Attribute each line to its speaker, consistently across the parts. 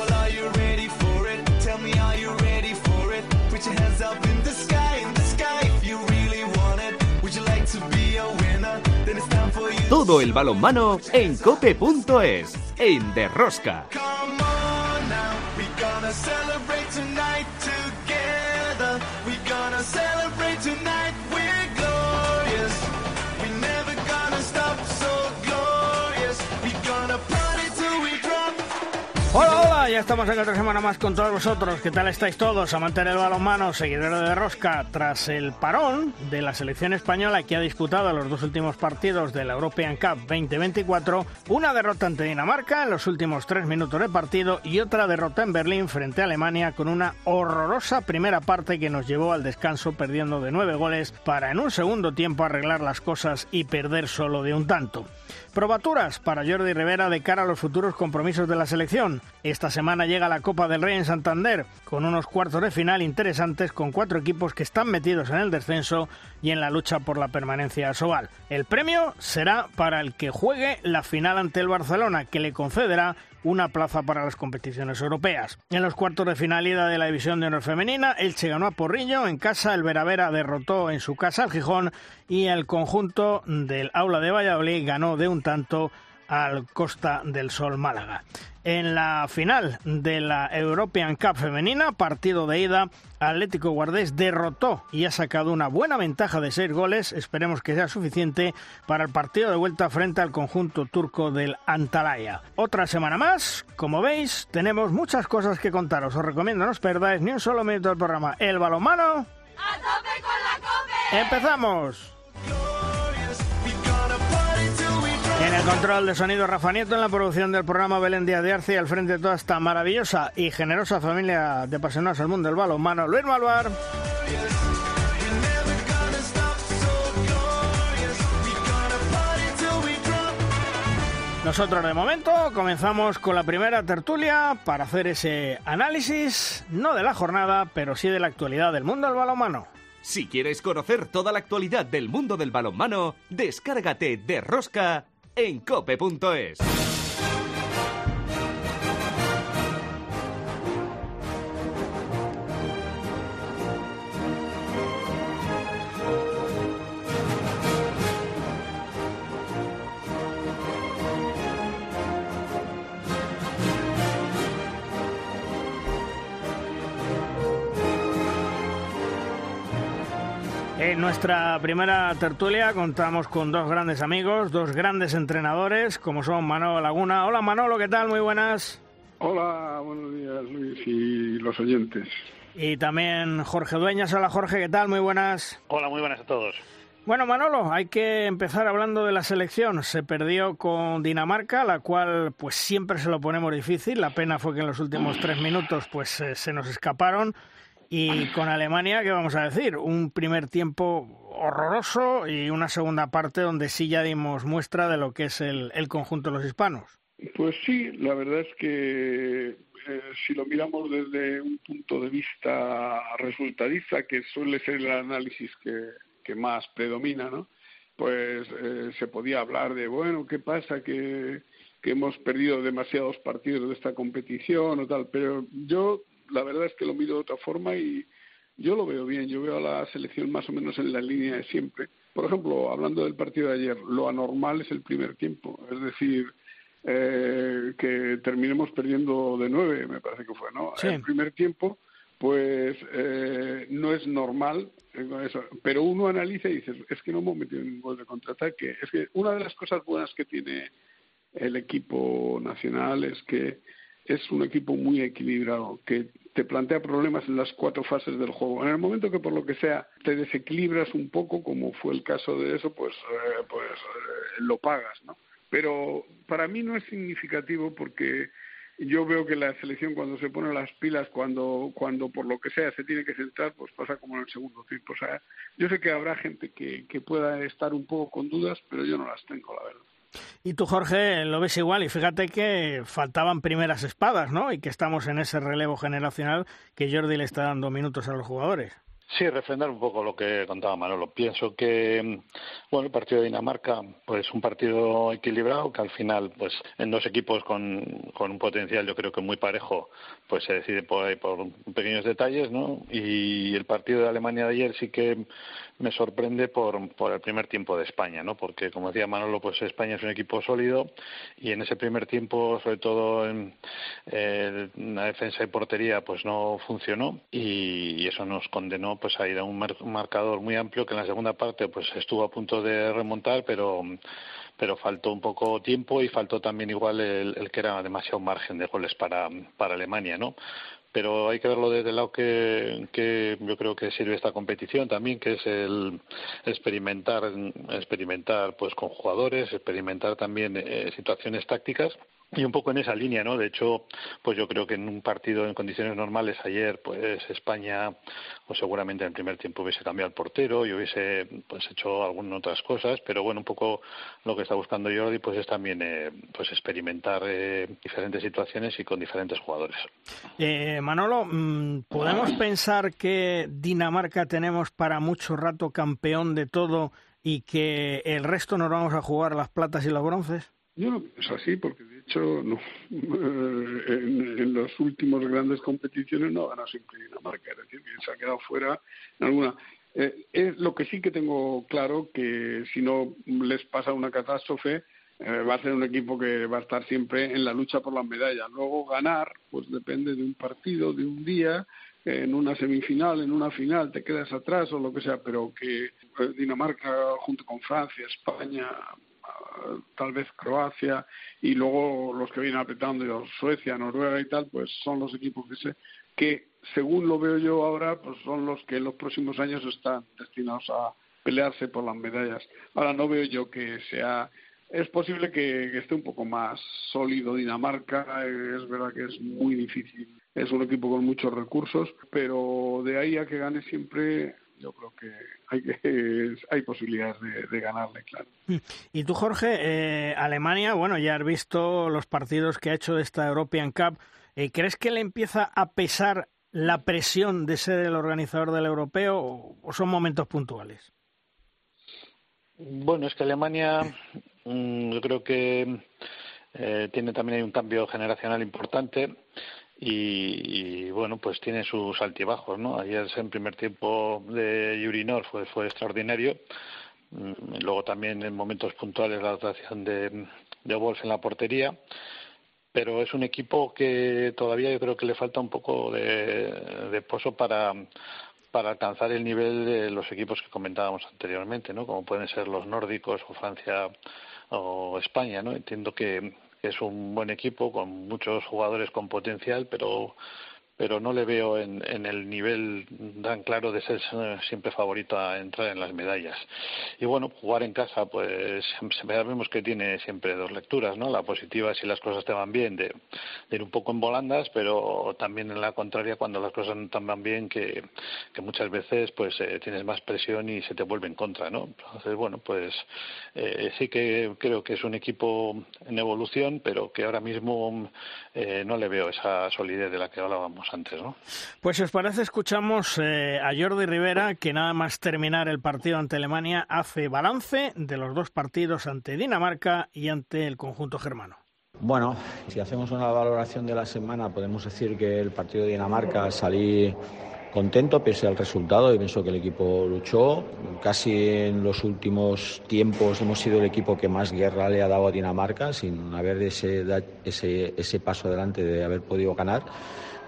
Speaker 1: Well, are you ready for it? Tell me, are you ready for it? Put your hands up in the sky, in the sky if you really want it. Would you like to be a winner? Then it's time for you.
Speaker 2: Todo el balonmano en cope.es, en Derrosca.
Speaker 1: Come on now, we gonna celebrate
Speaker 3: ya estamos en otra semana más con todos vosotros. ¿Qué tal estáis todos? Amantes del balonmano, seguidores de Rosca. Tras el parón de la selección española que ha disputado los dos últimos partidos de la European Cup 2024, una derrota ante Dinamarca en los últimos tres minutos de partido y otra derrota en Berlín frente a Alemania con una horrorosa primera parte que nos llevó al descanso perdiendo de nueve goles para en un segundo tiempo arreglar las cosas y perder solo de un tanto. Probaturas para Jordi Rivera de cara a los futuros compromisos de la selección. Esta semana llega la Copa del Rey en Santander, con unos cuartos de final interesantes con cuatro equipos que están metidos en el descenso y en la lucha por la permanencia a Sobal. El premio será para el que juegue la final ante el Barcelona, que le concederá una plaza para las competiciones europeas. En los cuartos de final ida de la división de honor femenina, Elche ganó a Porrillo, en casa el Veravera derrotó en su casa al Gijón y el conjunto del Aula de Valladolid ganó de un tanto al Costa del Sol Málaga. En la final de la European Cup femenina, partido de ida, Atlético Guardés derrotó y ha sacado una buena ventaja de seis goles, esperemos que sea suficiente para el partido de vuelta frente al conjunto turco del Antalaya. Otra semana más, como veis, tenemos muchas cosas que contaros, os recomiendo no os perdáis ni un solo minuto del programa. El balonmano,
Speaker 4: ¡A tope con la cope!
Speaker 3: empezamos. En el control de sonido Rafa Nieto, en la producción del programa Belén Díaz de Arce y al frente de toda esta maravillosa y generosa familia de apasionados al mundo del balonmano, Luis Malvar. Nosotros de momento comenzamos con la primera tertulia para hacer ese análisis, no de la jornada, pero sí de la actualidad del mundo del balonmano.
Speaker 2: Si quieres conocer toda la actualidad del mundo del balonmano, descárgate de Rosca en cope.es.
Speaker 3: En nuestra primera tertulia contamos con dos grandes amigos, dos grandes entrenadores, como son Manolo Laguna. Hola Manolo, ¿qué tal? Muy buenas.
Speaker 5: Hola, buenos días Luis y los oyentes.
Speaker 3: Y también Jorge Dueñas. Hola Jorge, ¿qué tal? Muy buenas.
Speaker 6: Hola, muy buenas a todos.
Speaker 3: Bueno, Manolo, hay que empezar hablando de la selección. Se perdió con Dinamarca, la cual pues siempre se lo ponemos difícil. La pena fue que en los últimos tres minutos pues eh, se nos escaparon. Y con Alemania, ¿qué vamos a decir? Un primer tiempo horroroso y una segunda parte donde sí ya dimos muestra de lo que es el, el conjunto de los hispanos.
Speaker 5: Pues sí, la verdad es que eh, si lo miramos desde un punto de vista resultadista, que suele ser el análisis que, que más predomina, ¿no? Pues eh, se podía hablar de, bueno, ¿qué pasa? Que, que hemos perdido demasiados partidos de esta competición o tal, pero yo la verdad es que lo miro de otra forma y yo lo veo bien, yo veo a la selección más o menos en la línea de siempre. Por ejemplo, hablando del partido de ayer, lo anormal es el primer tiempo, es decir, eh, que terminemos perdiendo de nueve, me parece que fue, ¿no?
Speaker 3: Sí.
Speaker 5: El primer tiempo, pues eh, no es normal, eh, eso. pero uno analiza y dice, es que no hemos metido ningún gol de contraataque. Es que una de las cosas buenas que tiene el equipo nacional es que es un equipo muy equilibrado, que te plantea problemas en las cuatro fases del juego. En el momento que por lo que sea te desequilibras un poco, como fue el caso de eso, pues, eh, pues eh, lo pagas, ¿no? Pero para mí no es significativo porque yo veo que la selección cuando se pone las pilas, cuando, cuando por lo que sea se tiene que centrar, pues pasa como en el segundo tiempo. O sea, yo sé que habrá gente que, que pueda estar un poco con dudas, pero yo no las tengo, la verdad.
Speaker 3: Y tú, Jorge, lo ves igual. Y fíjate que faltaban primeras espadas, ¿no? Y que estamos en ese relevo generacional que Jordi le está dando minutos a los jugadores.
Speaker 6: Sí, refrendar un poco lo que contaba Manolo. Pienso que, bueno, el partido de Dinamarca, pues un partido equilibrado que al final, pues en dos equipos con, con un potencial yo creo que muy parejo, pues se decide por ahí por pequeños detalles, ¿no? Y el partido de Alemania de ayer sí que me sorprende por, por el primer tiempo de España, ¿no? Porque, como decía Manolo, pues España es un equipo sólido y en ese primer tiempo, sobre todo en, la defensa y portería, pues no funcionó y, eso nos condenó pues a ir a un, marcador muy amplio que en la segunda parte pues estuvo a punto de remontar, pero pero faltó un poco tiempo y faltó también igual el, el que era demasiado margen de goles para, para Alemania, ¿no? Pero hay que verlo desde el lado que, que, yo creo que sirve esta competición también, que es el experimentar, experimentar pues con jugadores, experimentar también eh, situaciones tácticas y un poco en esa línea, ¿no? De hecho, pues yo creo que en un partido en condiciones normales ayer, pues España, pues seguramente en el primer tiempo hubiese cambiado el portero y hubiese pues hecho algunas otras cosas, pero bueno, un poco lo que está buscando Jordi, pues es también eh, pues experimentar eh, diferentes situaciones y con diferentes jugadores.
Speaker 3: Eh, Manolo, mm, ¿podemos pensar que Dinamarca tenemos para mucho rato campeón de todo y que el resto nos vamos a jugar las platas y los bronces?
Speaker 5: Yo no pienso así, porque de hecho no, en, en las últimas grandes competiciones no ha ganado siempre Dinamarca, es decir, que se ha quedado fuera en alguna. Eh, es lo que sí que tengo claro que si no les pasa una catástrofe eh, va a ser un equipo que va a estar siempre en la lucha por las medallas. Luego ganar, pues depende de un partido, de un día, en una semifinal, en una final, te quedas atrás o lo que sea, pero que eh, Dinamarca junto con Francia, España, tal vez Croacia y luego los que vienen apretando, Suecia, Noruega y tal, pues son los equipos que, se, que según lo veo yo ahora, pues son los que en los próximos años están destinados a pelearse por las medallas. Ahora no veo yo que sea es posible que, esté un poco más sólido Dinamarca, es verdad que es muy difícil, es un equipo con muchos recursos, pero de ahí a que gane siempre yo creo que hay, que, hay posibilidades de, ganarle, claro. Mm.
Speaker 3: Y tú, Jorge, eh, Alemania, bueno, ya has visto los partidos que ha hecho de esta European Cup. Eh, ¿Crees que le empieza a pesar la presión de ser el organizador del europeo o, son momentos puntuales?
Speaker 6: Bueno, es que Alemania, mm, yo creo que eh, tiene también un cambio generacional importante y, bueno, pues tiene sus altibajos, ¿no? Ayer en primer tiempo de Yurinor fue, fue extraordinario. Mm, luego también en momentos puntuales la actuación de, de Wolf en la portería. Pero es un equipo que todavía yo creo que le falta un poco de, de pozo para, para alcanzar el nivel de los equipos que comentábamos anteriormente, ¿no? Como pueden ser los nórdicos o Francia o España, ¿no? Entiendo que, es un buen equipo con muchos jugadores con potencial, pero pero no le veo en, en, el nivel tan claro de ser siempre favorito a entrar en las medallas. Y bueno, jugar en casa, pues sabemos que tiene siempre dos lecturas, ¿no? La positiva si las cosas te van bien, de, ir un poco en volandas, pero también en la contraria cuando las cosas no te van bien, que, que muchas veces pues eh, tienes más presión y se te vuelve en contra, ¿no? Entonces, bueno, pues eh, sí que creo que es un equipo en evolución, pero que ahora mismo eh, no le veo esa solidez de la que hablábamos antes, ¿no?
Speaker 3: Pues si os parece, escuchamos eh, a Jordi Rivera, que nada más terminar el partido ante Alemania hace balance de los dos partidos ante Dinamarca y ante el conjunto germano.
Speaker 7: Bueno, si hacemos una valoración de la semana, podemos decir que el partido de Dinamarca salí contento pese al resultado y pienso que el equipo luchó. Casi en los últimos tiempos hemos sido el equipo que más guerra le ha dado a Dinamarca sin haber ese, ese, ese paso adelante de haber podido ganar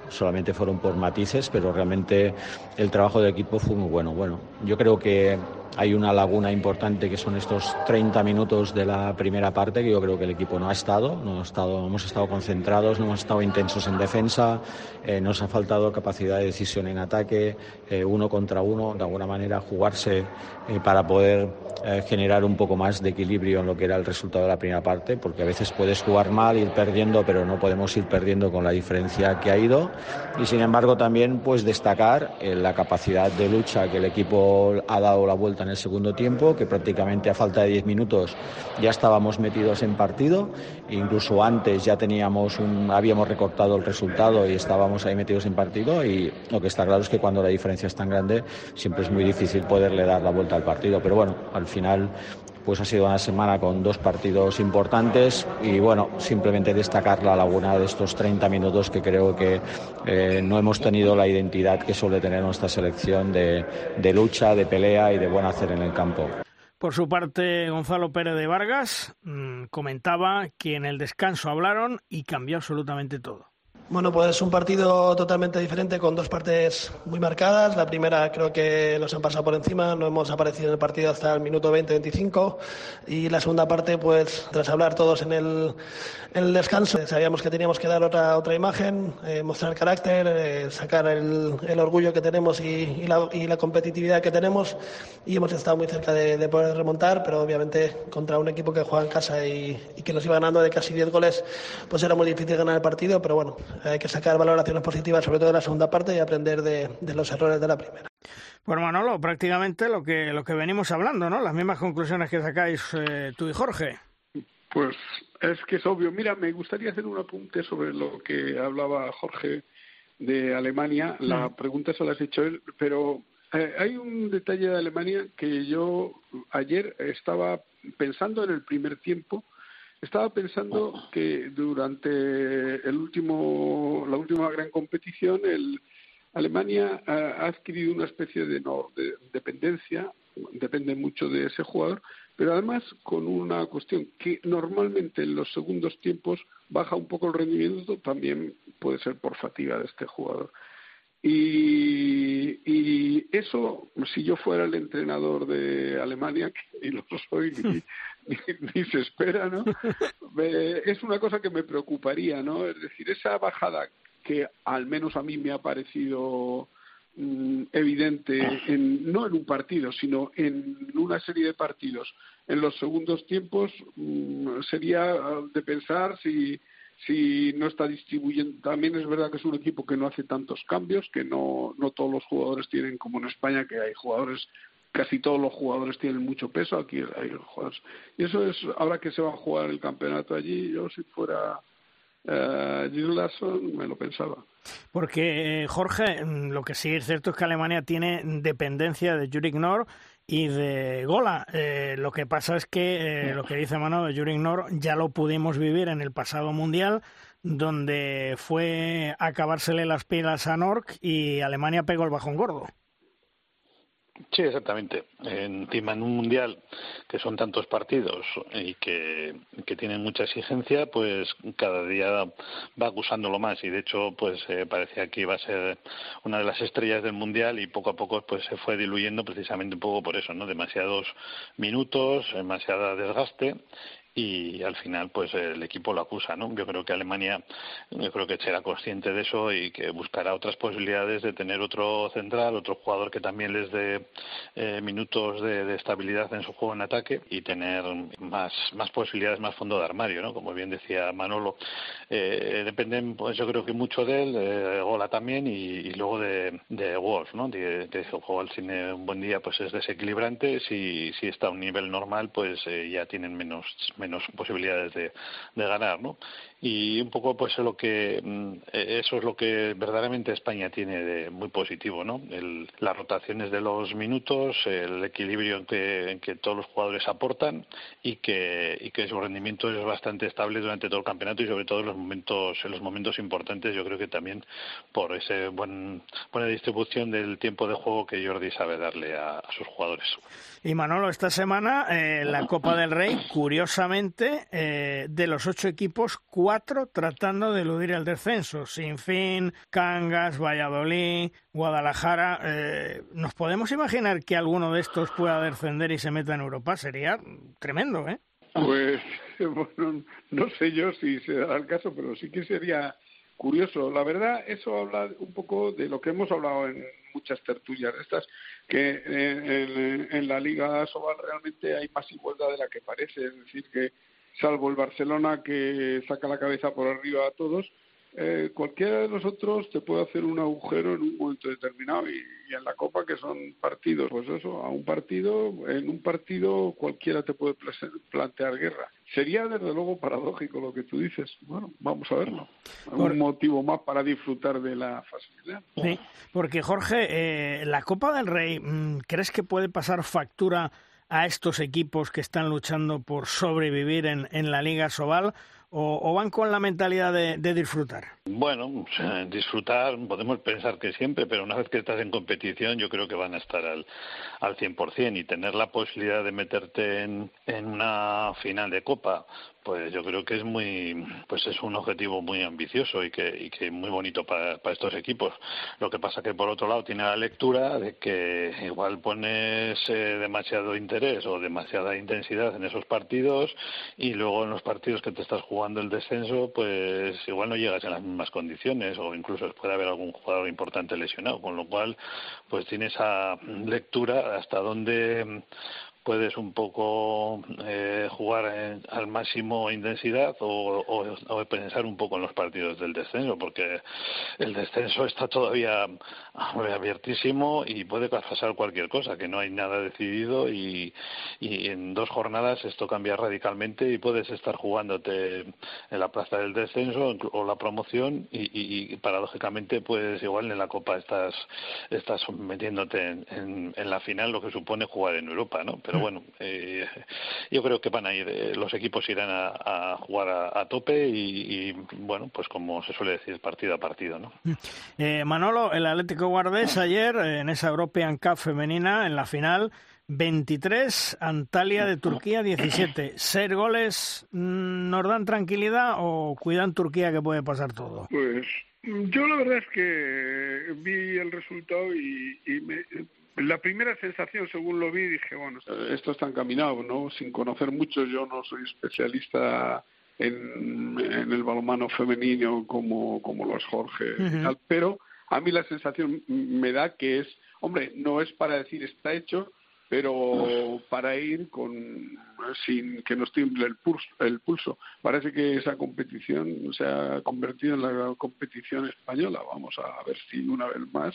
Speaker 7: solamente fueron por matices, pero realmente el trabajo del equipo fue muy bueno. Bueno, yo creo que hay una laguna importante que son estos 30 minutos de la primera parte que yo creo que el equipo no ha estado, no ha estado hemos estado concentrados, no hemos estado intensos en defensa, eh, nos ha faltado capacidad de decisión en ataque, eh, uno contra uno, de alguna manera jugarse eh, para poder generar un poco más de equilibrio en lo que era el resultado de la primera parte, porque a veces puedes jugar mal, ir perdiendo, pero no podemos ir perdiendo con la diferencia que ha ido. Y sin embargo también pues destacar la capacidad de lucha que el equipo ha dado la vuelta en el segundo tiempo, que prácticamente a falta de 10 minutos ya estábamos metidos en partido, incluso antes ya teníamos un, habíamos recortado el resultado y estábamos ahí metidos en partido y lo que está claro es que cuando la diferencia es tan grande siempre es muy difícil poderle dar la vuelta al partido, pero bueno, al final pues ha sido una semana con dos partidos importantes y bueno, simplemente destacar la laguna de estos 30 minutos que creo que eh, no hemos tenido la identidad que suele tener nuestra selección de, lucha, de pelea y de buen hacer en el campo.
Speaker 3: Por su parte, Gonzalo Pérez de Vargas mmm, comentaba que en el descanso hablaron y cambió absolutamente todo.
Speaker 8: Bueno, pues un partido totalmente diferente con dos partes muy marcadas. La primera creo que nos han pasado por encima, no hemos aparecido en el partido hasta el minuto 20-25 y la segunda parte, pues tras hablar todos en el, en el descanso, sabíamos que teníamos que dar otra, otra imagen, eh, mostrar carácter, eh, sacar el, el, orgullo que tenemos y, la, y, la, competitividad que tenemos. Y hemos estado muy cerca de, de, poder remontar, pero obviamente contra un equipo que juega en casa y, y que nos iba ganando de casi 10 goles, pues era muy difícil ganar el partido, pero bueno, hay que sacar valoraciones positivas, sobre todo de la segunda parte, y aprender de, de los errores de la primera.
Speaker 3: Bueno, Manolo, prácticamente lo que, lo que venimos hablando, ¿no? Las mismas conclusiones que sacáis eh, tú y Jorge.
Speaker 5: Pues es que es obvio. Mira, me gustaría hacer un apunte sobre lo que hablaba Jorge de Alemania. La mm. pregunta se la has hecho él, pero eh, hay un detalle de Alemania que yo ayer estaba pensando en el primer tiempo estaba pensando que durante el último, la última gran competición, el, Alemania ha adquirido una especie de, no, de dependencia, depende mucho de ese jugador, pero además con una cuestión que normalmente en los segundos tiempos baja un poco el rendimiento, también puede ser por fatiga de este jugador. Y, y, eso, si yo fuera el entrenador de Alemania, que ni lo soy ni, ni, ni, se espera, ¿no? es una cosa que me preocuparía, ¿no? Es decir, esa bajada que al menos a mí me ha parecido mm, evidente, en, no en un partido, sino en una serie de partidos, en los segundos tiempos, mm, sería de pensar si si no está distribuyendo. También es verdad que es un equipo que no hace tantos cambios, que no, no todos los jugadores tienen, como en España, que hay jugadores, casi todos los jugadores tienen mucho peso, aquí hay jugadores. Y eso es, ahora que se va a jugar el campeonato allí, yo si fuera eh, Gil me lo pensaba.
Speaker 3: Porque, eh, Jorge, mm, lo que sí es cierto es que Alemania tiene dependencia de Jurek Nor y de Gola. Eh, lo que pasa es que eh, lo que dice Mano de Jurek Nor ya lo pudimos vivir en el pasado mundial, donde fue a acabársele las pilas a Nork y Alemania pegó el bajón gordo.
Speaker 6: Sí, exactamente. Encima en un mundial que son tantos partidos y que, que tienen mucha exigencia, pues cada día va acusándolo más y de hecho pues eh, parecía que iba a ser una de las estrellas del mundial y poco a poco pues se fue diluyendo precisamente un poco por eso, ¿no? Demasiados minutos, demasiada desgaste y al final pues el equipo lo acusa no yo creo que Alemania yo creo que será consciente de eso y que buscará otras posibilidades de tener otro central otro jugador que también les dé eh, minutos de, de, estabilidad en su juego en ataque y tener más más posibilidades más fondo de armario no como bien decía Manolo. Eh, dependen pues yo creo que mucho de él de Gola también y, y luego de, Wolf no de, de su juego al cine un buen día pues es desequilibrante. Si si está a un nivel normal pues eh, ya tienen menos menos posibilidades de, de ganar, ¿no? y un poco pues lo que mm, e, eso es lo que verdaderamente España tiene de muy positivo no el, las rotaciones de los minutos el equilibrio en que, todos los jugadores aportan y que y que su rendimiento es bastante estable durante todo el campeonato y sobre todo en los momentos en los momentos importantes yo creo que también por esa buen, buena distribución del tiempo de juego que Jordi sabe darle a sus jugadores
Speaker 3: y Manolo esta semana eh, la Copa del Rey curiosamente eh, de los ocho equipos cuatro tratando de eludir el descenso. Sin fin, Cangas, Valladolid, Guadalajara. Eh, ¿Nos podemos imaginar que alguno de estos pueda descender y se meta en Europa? Sería tremendo, ¿eh?
Speaker 5: Pues, bueno, no sé yo si se dará el caso, pero sí que sería curioso. La verdad, eso habla un poco de lo que hemos hablado en muchas tertulias estas, que en, en, la Liga Sobal realmente hay más igualdad de la que parece. Es decir, que salvo el Barcelona que saca la cabeza por arriba a todos, eh, cualquiera de nosotros te puede hacer un agujero en un momento determinado y, en la Copa que son partidos, pues eso, a un partido, en un partido cualquiera te puede plantear guerra. Sería desde luego paradójico lo que tú dices. Bueno, vamos a verlo. Un motivo más para disfrutar de la facilidad.
Speaker 3: Sí, porque Jorge, eh, la Copa del Rey, mm, ¿crees que puede pasar factura a estos equipos que están luchando por sobrevivir en, en la Liga Sobal? O, van con la mentalidad de, disfrutar?
Speaker 6: Bueno, disfrutar podemos pensar que siempre, pero una vez que estás en competición yo creo que van a estar al, al 100% y tener la posibilidad de meterte en, en una final de Copa pues yo creo que es muy pues es un objetivo muy ambicioso y que, y que muy bonito para, para, estos equipos. Lo que pasa que por otro lado tiene la lectura de que igual pones eh, demasiado interés o demasiada intensidad en esos partidos y luego en los partidos que te estás jugando el descenso pues igual no llegas en las mismas condiciones o incluso puede haber algún jugador importante lesionado. Con lo cual pues tiene esa lectura hasta dónde puedes un poco eh, jugar al máximo intensidad o, o, pensar un poco en los partidos del descenso, porque el descenso está todavía abiertísimo y puede pasar cualquier cosa, que no hay nada decidido y, y en dos jornadas esto cambia radicalmente y puedes estar jugándote en la plaza del descenso o la promoción y, y, paradójicamente pues igual en la Copa estás, estás metiéndote en, en, la final lo que supone jugar en Europa, ¿no? Bueno, eh, yo creo que van a ir, eh, los equipos irán a, jugar a, tope y, bueno, pues como se suele decir, partido a partido, ¿no?
Speaker 3: Eh, Manolo, el Atlético Guardés ayer en esa European Cup femenina, en la final, 23, Antalya de Turquía 17. ¿Ser goles mm, nos dan tranquilidad o cuidan Turquía que puede pasar todo?
Speaker 5: Pues yo la verdad es que vi el resultado y, y me, la primera sensación, según lo vi, dije, bueno, esto está encaminado, ¿no? Sin conocer mucho, yo no soy especialista en, en el balonmano femenino como, como lo es Jorge, pero a mí la sensación me da que es, hombre, no es para decir está hecho, pero para ir con sin que nos tiemble el pulso, el pulso. Parece que esa competición se ha convertido en la competición española. Vamos a ver si una vez más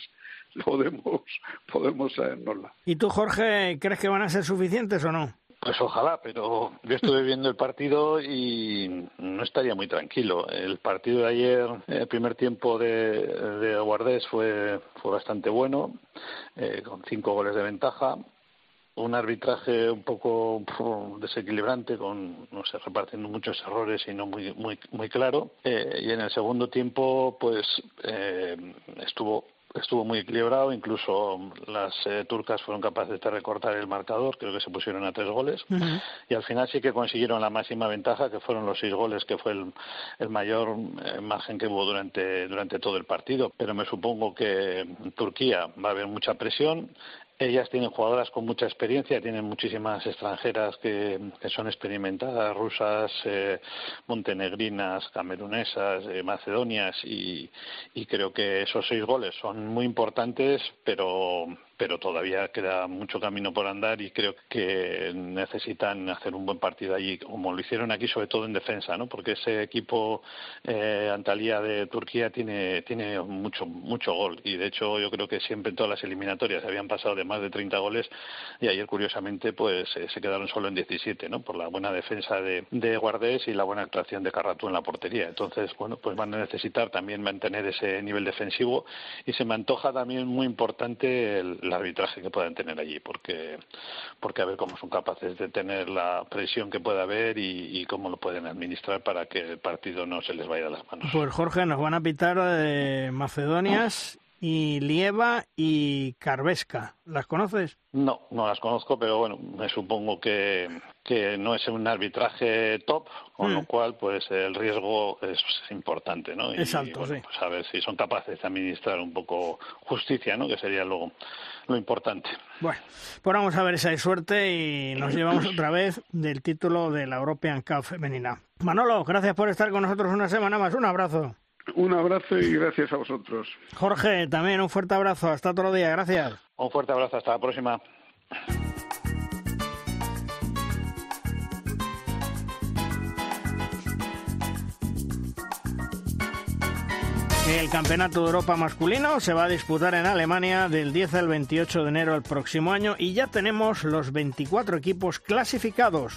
Speaker 5: podemos podemos sabernosla.
Speaker 3: ¿Y tú, Jorge, crees que van a ser suficientes o no?
Speaker 6: Pues ojalá, pero yo estuve viendo el partido y no estaría muy tranquilo. El partido de ayer, el primer tiempo de, de Guardés fue, fue bastante bueno, eh, con cinco goles de ventaja un arbitraje un poco desequilibrante con no sé repartiendo muchos errores y no muy muy muy claro eh, y en el segundo tiempo pues eh, estuvo estuvo muy equilibrado, incluso las eh, turcas fueron capaces de recortar el marcador, creo que se pusieron a tres goles, y al final sí que consiguieron la máxima ventaja, que fueron los seis goles, que fue el, el mayor margen que hubo durante, durante todo el partido. Pero me supongo que en Turquía va a haber mucha presión, ellas tienen jugadoras con mucha experiencia, tienen muchísimas extranjeras que, son experimentadas, rusas, eh, montenegrinas, camerunesas, eh, macedonias, y, y creo que esos seis goles son muy importantes, pero pero todavía queda mucho camino por andar y creo que necesitan hacer un buen partido allí, como lo hicieron aquí, sobre todo en defensa, ¿no? Porque ese equipo eh, Antalya de Turquía tiene tiene mucho mucho gol y de hecho yo creo que siempre en todas las eliminatorias habían pasado de más de 30 goles y ayer curiosamente pues eh, se quedaron solo en 17, ¿no? Por la buena defensa de, de Guardés y la buena actuación de Carratú en la portería. Entonces, bueno, pues van a necesitar también mantener ese nivel defensivo y se me antoja también muy importante el el arbitraje que puedan tener allí, porque, porque a ver cómo son capaces de tener la presión que pueda haber y, cómo lo pueden administrar para que el partido no se les vaya de las manos.
Speaker 3: Pues Jorge, nos van a pitar de Macedonias y Lieva y Carvesca. ¿Las conoces?
Speaker 6: No, no las conozco, pero bueno, me supongo que, que no es un arbitraje top, con lo mm. cual pues el riesgo es importante, ¿no?
Speaker 3: Y, Exacto, sí.
Speaker 6: Pues a ver si son capaces de administrar un poco justicia, ¿no? Que sería lo, lo importante.
Speaker 3: Bueno, pues vamos a ver si hay suerte y nos llevamos otra vez del título de la European Cup femenina. Manolo, gracias por estar con nosotros una semana más. Un abrazo.
Speaker 5: Un abrazo y gracias a vosotros.
Speaker 3: Jorge, también un fuerte abrazo. Hasta otro día. Gracias.
Speaker 6: Un fuerte abrazo. Hasta la próxima.
Speaker 3: El Campeonato de Europa masculino se va a disputar en Alemania del 10 al 28 de enero del próximo año y ya tenemos los 24 equipos clasificados.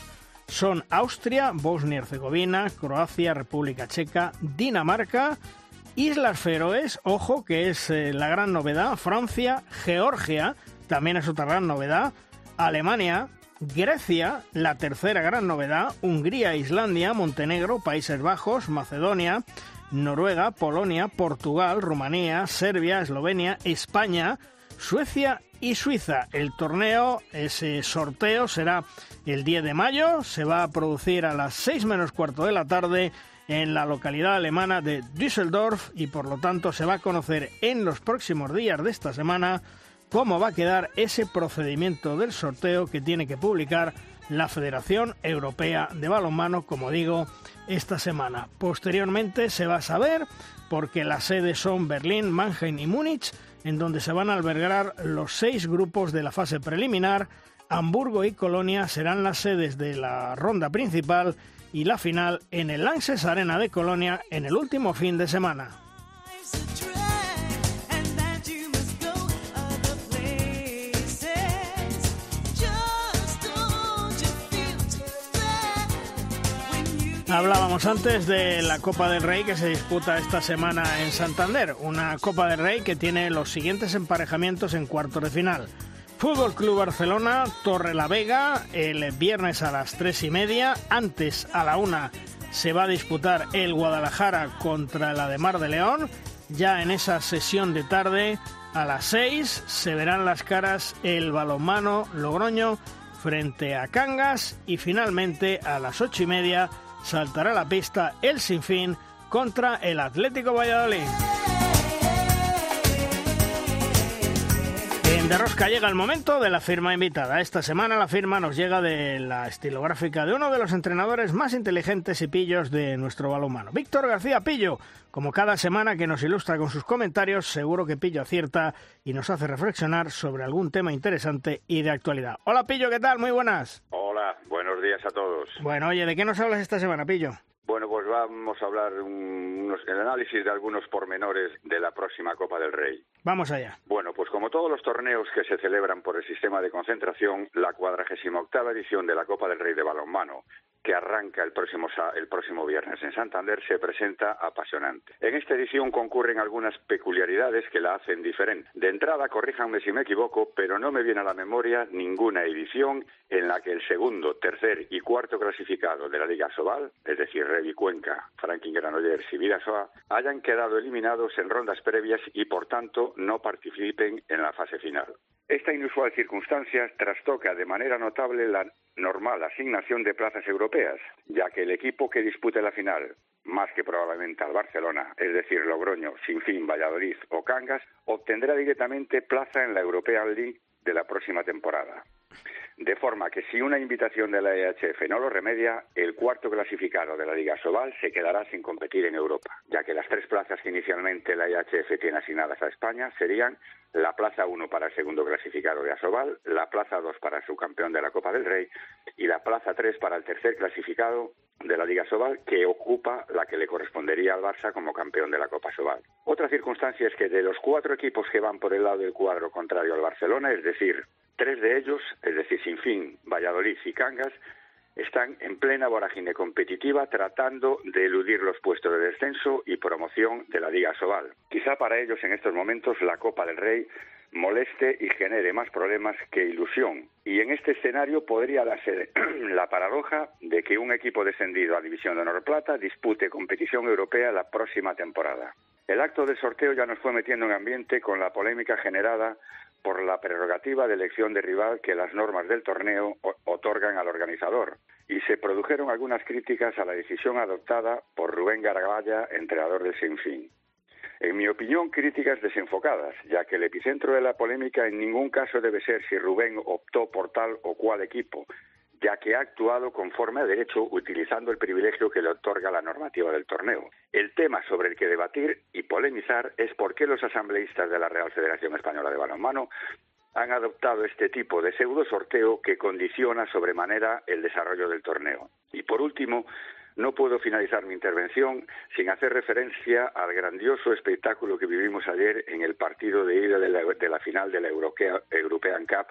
Speaker 3: Son Austria, Bosnia y Herzegovina, Croacia, República Checa, Dinamarca, Islas Feroes, ojo que es eh, la gran novedad, Francia, Georgia, también es otra gran novedad, Alemania, Grecia, la tercera gran novedad, Hungría, Islandia, Montenegro, Países Bajos, Macedonia, Noruega, Polonia, Portugal, Rumanía, Serbia, Eslovenia, España, Suecia y Suiza. El torneo, ese sorteo será el 10 de mayo, se va a producir a las 6 menos cuarto de la tarde en la localidad alemana de Düsseldorf y por lo tanto se va a conocer en los próximos días de esta semana cómo va a quedar ese procedimiento del sorteo que tiene que publicar la Federación Europea de Balonmano, como digo, esta semana. Posteriormente se va a saber, porque las sedes son Berlín, Mannheim y Múnich, en donde se van a albergar los seis grupos de la fase preliminar. Hamburgo y Colonia serán las sedes de la ronda principal y la final en el Lanxess Arena de Colonia en el último fin de semana. Hablábamos antes de la Copa del Rey que se disputa esta semana en Santander, una Copa del Rey que tiene los siguientes emparejamientos en cuartos de final. Fútbol Club Barcelona, Torre la Vega, el viernes a las tres y media. Antes, a la una, se va a disputar el Guadalajara contra la de Mar de León. Ya en esa sesión de tarde, a las seis, se verán las caras el balonmano Logroño frente a Cangas. Y finalmente, a las ocho y media, saltará la pista el Sinfín contra el Atlético Valladolid. De Rosca llega el momento de la firma invitada. Esta semana la firma nos llega de la estilográfica de uno de los entrenadores más inteligentes y pillos de nuestro balonmano, Víctor García Pillo. Como cada semana que nos ilustra con sus comentarios, seguro que Pillo acierta y nos hace reflexionar sobre algún tema interesante y de actualidad. Hola Pillo, ¿qué tal? Muy buenas.
Speaker 9: Hola, buenos días a todos.
Speaker 3: Bueno, oye, ¿de qué nos hablas esta semana, Pillo?
Speaker 9: Bueno, pues vamos a hablar unos, el análisis de algunos pormenores de la próxima Copa del Rey.
Speaker 3: Vamos allá.
Speaker 9: Bueno, pues como todos los torneos que se celebran por el sistema de concentración, la cuadragésima octava edición de la Copa del Rey de balonmano que arranca el próximo, el próximo viernes en Santander, se presenta apasionante. En esta edición concurren algunas peculiaridades que la hacen diferente. De entrada, corríjanme si me equivoco, pero no me viene a la memoria ninguna edición en la que el segundo, tercer y cuarto clasificado de la Liga Sobal, es decir, Revi Cuenca, Franklin Granollers y Vidasoa, hayan quedado eliminados en rondas previas y, por tanto, no participen en la fase final. Esta inusual circunstancia trastoca de manera notable la normal asignación de plazas europeas, ya que el equipo que dispute la final, más que probablemente al Barcelona, es decir, Logroño, Sinfín, Valladolid o Cangas, obtendrá directamente plaza en la European League de la próxima temporada. De forma que si una invitación de la EHF no lo remedia, el cuarto clasificado de la Liga Sobal se quedará sin competir en Europa, ya que las tres plazas que inicialmente la EHF tiene asignadas a España serían la plaza 1 para el segundo clasificado de Asobal, la plaza 2 para su campeón de la Copa del Rey y la plaza 3 para el tercer clasificado de la Liga Sobal, que ocupa la que le correspondería al Barça como campeón de la Copa Sobal. Otra circunstancia es que de los cuatro equipos que van por el lado del cuadro contrario al Barcelona, es decir, Tres de ellos, es decir, Sinfín, Valladolid y Cangas, están en plena vorágine competitiva tratando de eludir los puestos de descenso y promoción de la Liga Sobal. Quizá para ellos en estos momentos la Copa del Rey moleste y genere más problemas que ilusión. Y en este escenario podría darse la paradoja de que un equipo descendido a División de Honor Plata dispute competición europea la próxima temporada. El acto de sorteo ya nos fue metiendo en ambiente con la polémica generada por la prerrogativa de elección de rival que las normas del torneo otorgan al organizador. Y se produjeron algunas críticas a la decisión adoptada por Rubén Garabaya, entrenador de Sinfín. En mi opinión, críticas desenfocadas, ya que el epicentro de la polémica en ningún caso debe ser si Rubén optó por tal o cual equipo, ya que ha actuado conforme a derecho utilizando el privilegio que le otorga la normativa del torneo. El tema sobre el que debatir y polemizar es por qué los asambleístas de la Real Federación Española de Balonmano han adoptado este tipo de pseudo sorteo que condiciona sobremanera el desarrollo del torneo. Y por último, no puedo finalizar mi intervención sin hacer referencia al grandioso espectáculo que vivimos ayer en el partido de ida de la, final de la European Cup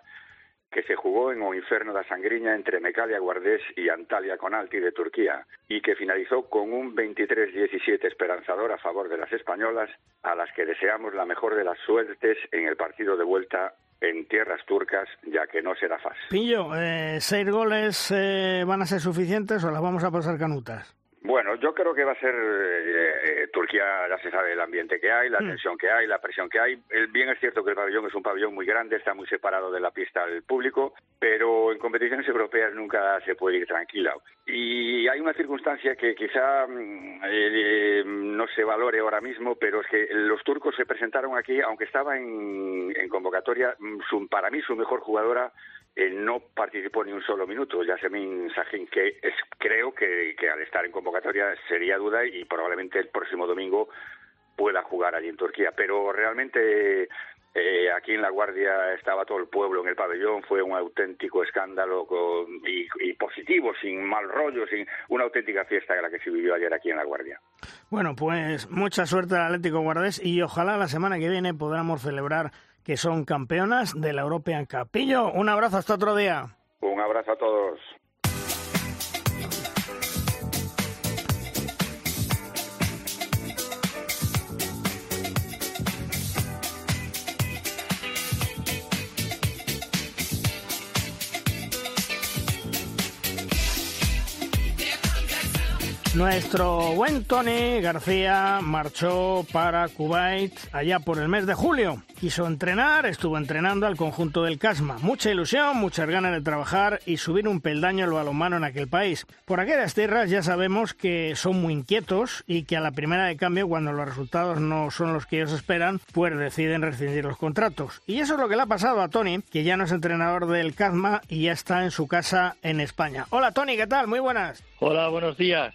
Speaker 9: que se jugó en o Inferno da Sangriña entre Mecalia Guardés y Antalya Conalti de Turquía y que finalizó con un 23-17 esperanzador a favor de las españolas a las que deseamos la mejor de las suertes en el partido de vuelta en tierras turcas, ya que no será fácil.
Speaker 3: Pillo, eh, ¿seis goles eh, van a ser suficientes o las vamos a pasar canutas?
Speaker 9: Bueno, yo creo que va a ser eh, eh, Turquía, ya se sabe el ambiente que hay, la hmm. tensión que hay, la presión que hay. El, bien es cierto que el pabellón es un pabellón muy grande, está muy separado de la pista al público, pero en competiciones europeas nunca se puede ir tranquila. Y hay una circunstancia que quizá mm, eh, no se valore ahora mismo, pero es que los turcos se presentaron aquí, aunque estaba en, en convocatoria, mm, para mí su mejor jugadora eh, no participó ni un solo minuto. Yasemin Sahin, que es, creo que, al estar en convocatoria sería duda y probablemente el próximo domingo pueda jugar allí en Turquía. Pero realmente eh, aquí en La Guardia estaba todo el pueblo en el pabellón, fue un auténtico escándalo y, positivo, sin mal rollo, sin una auténtica fiesta que la que se vivió ayer aquí en La Guardia.
Speaker 3: Bueno, pues mucha suerte al Atlético Guardés y ojalá la semana que viene podamos celebrar que son campeonas de la European Capillo, un abrazo hasta otro día.
Speaker 9: Un abrazo a todos.
Speaker 3: Nuestro buen Tony García marchó para Kuwait allá por el mes de julio. Quiso entrenar, estuvo entrenando al conjunto del Casma. Mucha ilusión, muchas ganas de trabajar y subir un peldaño al balonmano en aquel país. Por aquellas tierras ya sabemos que son muy inquietos y que a la primera de cambio, cuando los resultados no son los que ellos esperan, pues deciden rescindir los contratos. Y eso es lo que le ha pasado a Tony, que ya no es entrenador del Casma y ya está en su casa en España. Hola Tony, ¿qué tal? Muy buenas.
Speaker 10: Hola, buenos días.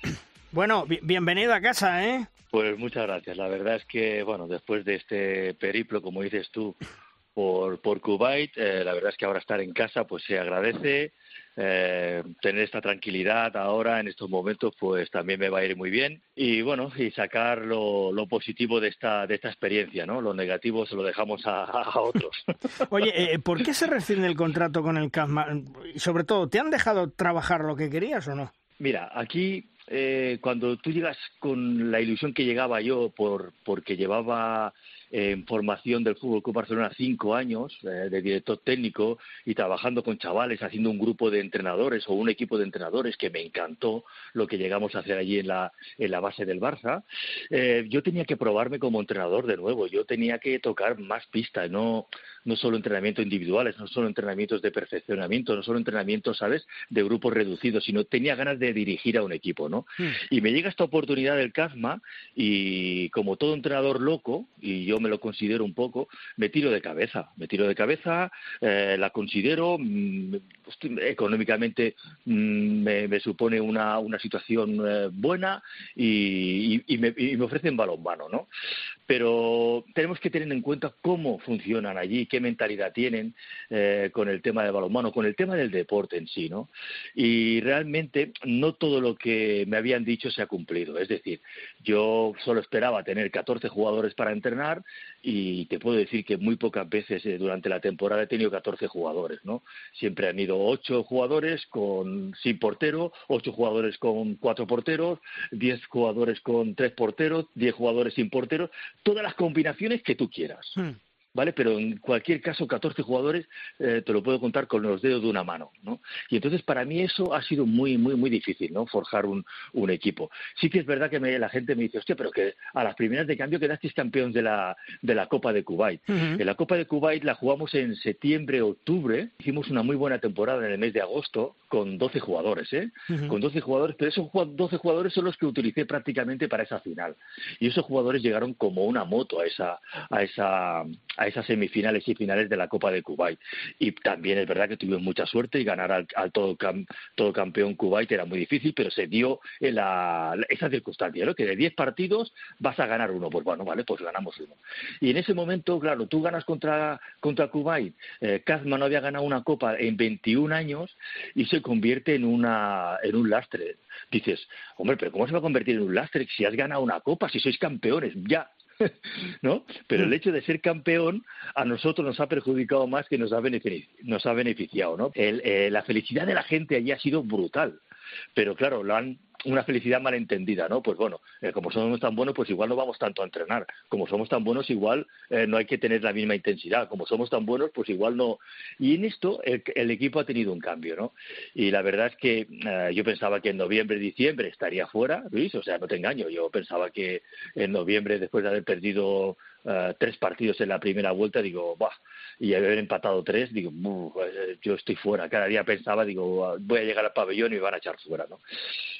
Speaker 3: Bueno, bienvenido a casa, ¿eh?
Speaker 10: Pues muchas gracias. La verdad es que, bueno, después de este periplo, como dices tú, por, por Kuwait, eh, la verdad es que ahora estar en casa, pues se agradece. Eh, tener esta tranquilidad ahora en estos momentos pues también me va a ir muy bien y bueno y sacar lo, positivo de esta de esta experiencia no lo negativo se lo dejamos a, a otros
Speaker 3: oye eh, ¿por qué se rescinde el contrato con el CASMA? y sobre todo ¿te han dejado trabajar lo que querías o no?
Speaker 10: Mira aquí eh, cuando tú llegas con la ilusión que llegaba yo por porque llevaba en formación del Fútbol Club Barcelona cinco años eh, de director técnico y trabajando con chavales, haciendo un grupo de entrenadores o un equipo de entrenadores que me encantó lo que llegamos a hacer allí en la, en la base del Barça. Eh, yo tenía que probarme como entrenador de nuevo, yo tenía que tocar más pistas, no, no solo entrenamientos individuales, no solo entrenamientos de perfeccionamiento, no solo entrenamientos, ¿sabes?, de grupos reducidos, sino tenía ganas de dirigir a un equipo, ¿no? Hmm. Y me llega esta oportunidad del CASMA y como todo entrenador loco, y yo me lo considero un poco, me tiro de cabeza, me tiro de cabeza, eh, la considero, mm, económicamente mm, me, supone una, una situación eh, buena y, me, y, me, ofrecen balonmano, ¿no? Pero tenemos que tener en cuenta cómo funcionan allí, qué mentalidad tienen eh, con el tema de balonmano, con el tema del deporte en sí, ¿no? Y realmente no todo lo que me habían dicho se ha cumplido. Es decir, yo solo esperaba tener 14 jugadores para entrenar y te puedo decir que muy pocas veces eh, durante la temporada he tenido 14 jugadores, ¿no? Siempre han ido 8 jugadores con sin portero, 8 jugadores con 4 porteros, 10 jugadores con 3 porteros, 10 jugadores sin porteros, todas las combinaciones que tú quieras. Hmm. ¿Vale? Pero en cualquier caso, 14 jugadores eh, te lo puedo contar con los dedos de una mano, ¿no? Y entonces para mí eso ha sido muy, muy, muy difícil, ¿no? Forjar un, un equipo. Sí que es verdad que la gente me dice, hostia, pero que a las primeras de cambio quedasteis campeón de la, de la Copa de Kuwait. En la Copa de Kuwait la jugamos en septiembre, octubre, hicimos una muy buena temporada en el mes de agosto con 12 jugadores, ¿eh? Con 12 jugadores, pero esos 12 jugadores son los que utilicé prácticamente para esa final. Y esos jugadores llegaron como una moto a esa, a esa, a esas semifinales y finales de la Copa de Kuwait. Y también es verdad que tuvimos mucha suerte y ganar al, todo, todo campeón Kuwait era muy difícil, pero se dio en la, esa circunstancia, ¿no? que de 10 partidos vas a ganar uno. Pues bueno, vale, pues ganamos uno. Y en ese momento, claro, tú ganas contra, contra Kuwait. Eh, Kazma no había ganado una Copa en 21 años y se convierte en, una, en un lastre. Dices, hombre, pero ¿cómo se va a convertir en un lastre si has ganado una copa, si sois campeones? Ya, ¿no? Pero el mm. hecho de ser campeón a nosotros nos ha perjudicado más que nos ha, nos ha beneficiado, ¿no? Eh, la felicidad de la gente allí ha sido brutal. Pero claro, lo han una felicidad malentendida, ¿no? Pues bueno, eh, como somos tan buenos, pues igual no vamos tanto a entrenar. Como somos tan buenos, igual eh, no hay que tener la misma intensidad. Como somos tan buenos, pues igual no. Y en esto el, equipo ha tenido un cambio, ¿no? Y la verdad es que eh, yo pensaba que en noviembre, diciembre estaría fuera, Luis, o sea, no te engaño. Yo pensaba que en noviembre, después de haber perdido tres partidos en la primera vuelta, digo, bah, y haber empatado tres, digo, yo estoy fuera. Cada día pensaba, digo, voy a llegar al pabellón y me van a echar fuera, ¿no?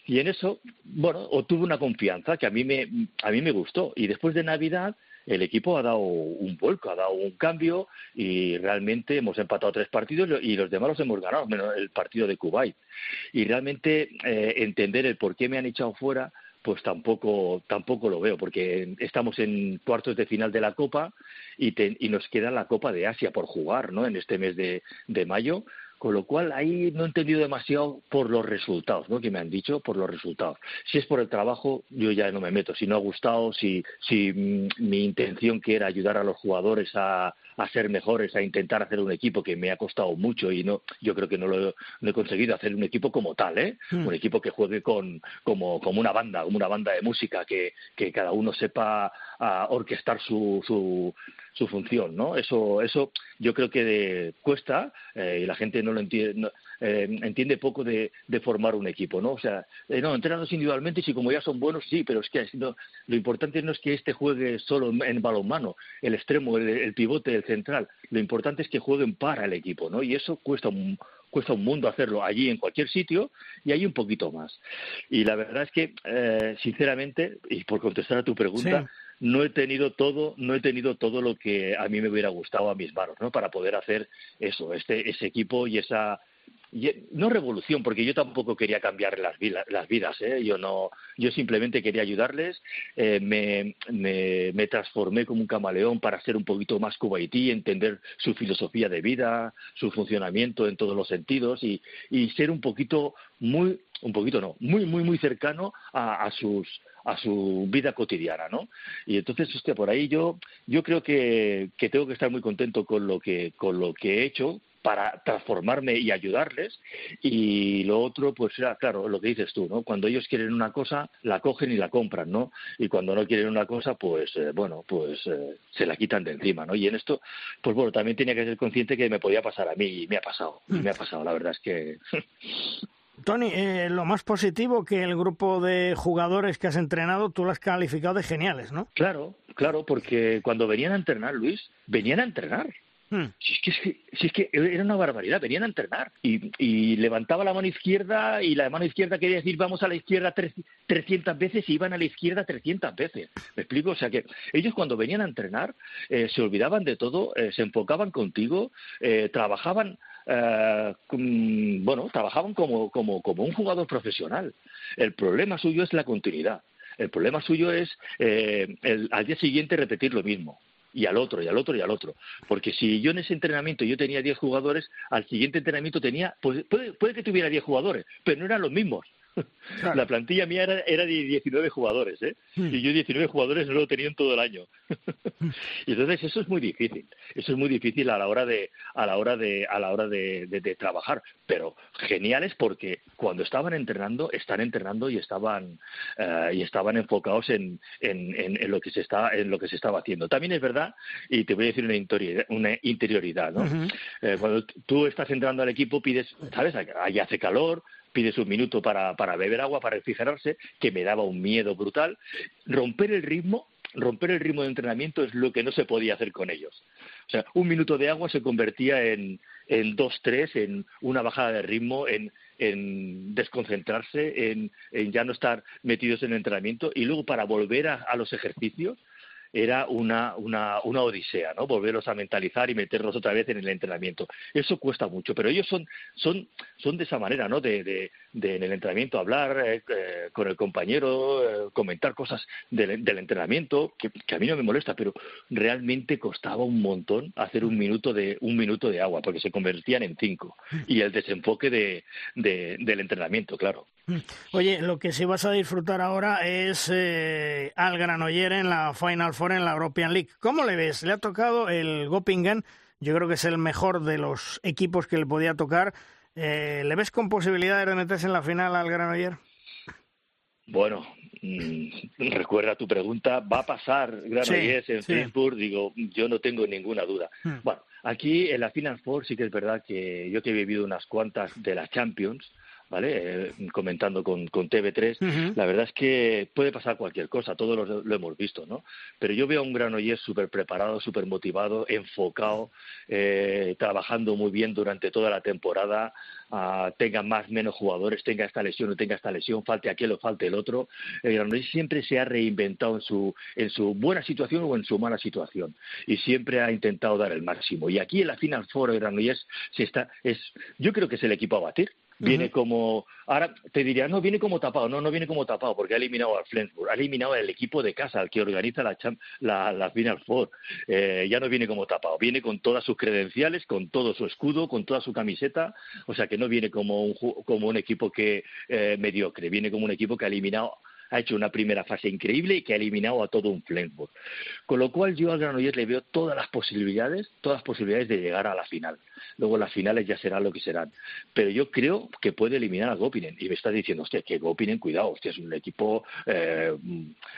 Speaker 10: Y en eso, bueno, obtuve una confianza que a mí me, a mí me gustó. Y después de Navidad, el equipo ha dado un vuelco, ha dado un cambio y realmente hemos empatado tres partidos y los demás los hemos ganado, menos el partido de Kuwait. Y realmente eh, entender el por qué me han echado fuera, pues tampoco, tampoco lo veo, porque estamos en cuartos de final de la Copa y, y nos queda la Copa de Asia por jugar, ¿no? En este mes de, de mayo con lo cual ahí no he entendido demasiado por los resultados, ¿no? Que me han dicho por los resultados. Si es por el trabajo, yo ya no me meto. Si no ha gustado, si, si mi intención que era ayudar a los jugadores a, a ser mejores, a intentar hacer un equipo que me ha costado mucho y no, yo creo que no lo he conseguido hacer un equipo como tal, ¿eh? Hmm. Un equipo que juegue con, como, como una banda, como una banda de música, que, que cada uno sepa a orquestar su, su, su función, ¿no? Eso, eso yo creo que cuesta eh, y la gente no lo entiende, eh, entiende poco de, de, formar un equipo, ¿no? O sea, eh, no, entrenados individualmente, si como ya son buenos, sí, pero es que lo importante no es que este juegue solo en balonmano, el extremo, el, el, pivote, el central. Lo importante es que jueguen para el equipo, ¿no? Y eso cuesta un, cuesta un mundo hacerlo allí en cualquier sitio y ahí un poquito más. Y la verdad es que, eh, sinceramente, y por contestar a tu pregunta, no he tenido todo, no he tenido todo lo que a mí me hubiera gustado a mis manos, ¿no? Para poder hacer eso, este, ese equipo y esa no revolución, porque yo tampoco quería cambiar las, vidas, ¿eh? yo no, yo simplemente quería ayudarles, eh, me, me, transformé como un camaleón para ser un poquito más cubaití, entender su filosofía de vida, su funcionamiento en todos los sentidos y, y ser un poquito muy, un poquito no, muy, muy, muy cercano a, sus a su vida cotidiana, ¿no? Y entonces, usted por ahí yo, yo creo que, que tengo que estar muy contento con lo que, con lo que he hecho, para transformarme y ayudarles. Y lo otro, pues era, claro, lo que dices tú, ¿no? Cuando ellos quieren una cosa, la cogen y la compran, ¿no? Y cuando no quieren una cosa, pues, eh, bueno, pues eh, se la quitan de encima, ¿no? Y en esto, pues bueno, también tenía que ser consciente que me podía pasar a mí y me ha pasado, y me ha pasado, la verdad es que...
Speaker 3: Tony, eh, lo más positivo que el grupo de jugadores que has entrenado, tú lo has calificado de geniales, ¿no?
Speaker 10: Claro, claro, porque cuando venían a entrenar, Luis, venían a entrenar. Hmm. Si, es que, si es que era una barbaridad, venían a entrenar y, levantaba la mano izquierda y la mano izquierda quería decir vamos a la izquierda 300 veces y iban a la izquierda 300 veces. ¿Me explico? O sea que ellos cuando venían a entrenar eh, se olvidaban de todo, eh, se enfocaban contigo, eh, trabajaban bueno, trabajaban como, como, como un jugador profesional. El problema suyo es la continuidad. El problema suyo es el, al día siguiente repetir lo mismo y al otro, y al otro, y al otro. Porque si yo en ese entrenamiento yo tenía 10 jugadores, al siguiente entrenamiento tenía, pues, puede, puede que tuviera 10 jugadores, pero no eran los mismos. La plantilla mía era, era, de 19 jugadores, ¿eh? Hmm. Y yo 19 jugadores no lo tenía en todo el año. y entonces eso es muy difícil. Eso es muy difícil a la hora de a la hora de a la hora de, de, trabajar, pero geniales porque cuando estaban entrenando, están entrenando y estaban uh, y estaban enfocados en, en, en, lo que se está en lo que se estaba haciendo. También es verdad y te voy a decir una interioridad, una interioridad ¿no? Uh -huh. eh, cuando tú estás entrenando al equipo pides, sabes, ahí hace calor, pides un minuto para, para beber agua, para refrigerarse, que me daba un miedo brutal. Romper el ritmo romper el ritmo de entrenamiento es lo que no se podía hacer con ellos. O sea, un minuto de agua se convertía en, en dos, tres, en una bajada de ritmo, en, en desconcentrarse, en, en, ya no estar metidos en el entrenamiento y luego para volver a, a los ejercicios era una, una, una odisea, ¿no? Volverlos a mentalizar y meterlos otra vez en el entrenamiento. Eso cuesta mucho, pero ellos son, son, son de esa manera, ¿no? De, de, en el entrenamiento hablar eh, eh, con el compañero, eh, comentar cosas del, del entrenamiento, que, a mí no me molesta, pero realmente costaba un montón hacer un minuto de, un minuto de agua, porque se convertían en cinco. Y el desenfoque de, del entrenamiento, claro.
Speaker 3: Oye, lo que sí vas a disfrutar ahora es eh, al Granoller en la Final Four en la European League. ¿Cómo le ves? Le ha tocado el Gopingen, yo creo que es el mejor de los equipos que le podía tocar. Eh, ¿Le ves con posibilidades de meterse en la final al Granoller?
Speaker 10: Bueno, mm, recuerda tu pregunta, ¿va a pasar Granollers en sí. Digo, yo no tengo ninguna duda. Hmm. Bueno, aquí en la Final Four sí que es verdad que yo que he vivido unas cuantas de las Champions, ¿vale? Eh, comentando con, con TV3, uh -huh. la verdad es que puede pasar cualquier cosa, todos lo, lo hemos visto, ¿no? Pero yo veo a un Granollers súper preparado, súper motivado, enfocado, eh, trabajando muy bien durante toda la temporada, uh, tenga más menos jugadores, tenga esta lesión o tenga esta lesión, falte aquel o falte el otro. El Granollers siempre se ha reinventado en su, en su buena situación o en su mala situación y siempre ha intentado dar el máximo. Y aquí en la Final Four el Granollers se está, es, yo creo que es el equipo a batir viene uh -huh. como ahora te diría no viene como tapado no no viene como tapado porque ha eliminado al Flensburg ha eliminado al equipo de casa al que organiza la la, la Final Four eh, ya no viene como tapado viene con todas sus credenciales con todo su escudo con toda su camiseta o sea que no viene como un como un equipo que eh, mediocre viene como un equipo que ha eliminado ha hecho una primera fase increíble y que ha eliminado a todo un Flensburg. Con lo cual yo al Granollers le veo todas las posibilidades, todas las posibilidades de llegar a la final. Luego las finales ya serán lo que serán. Pero yo creo que puede eliminar a Gopinen. Y me está diciendo, hostia, que Gopinen, cuidado, hostia, es un equipo eh,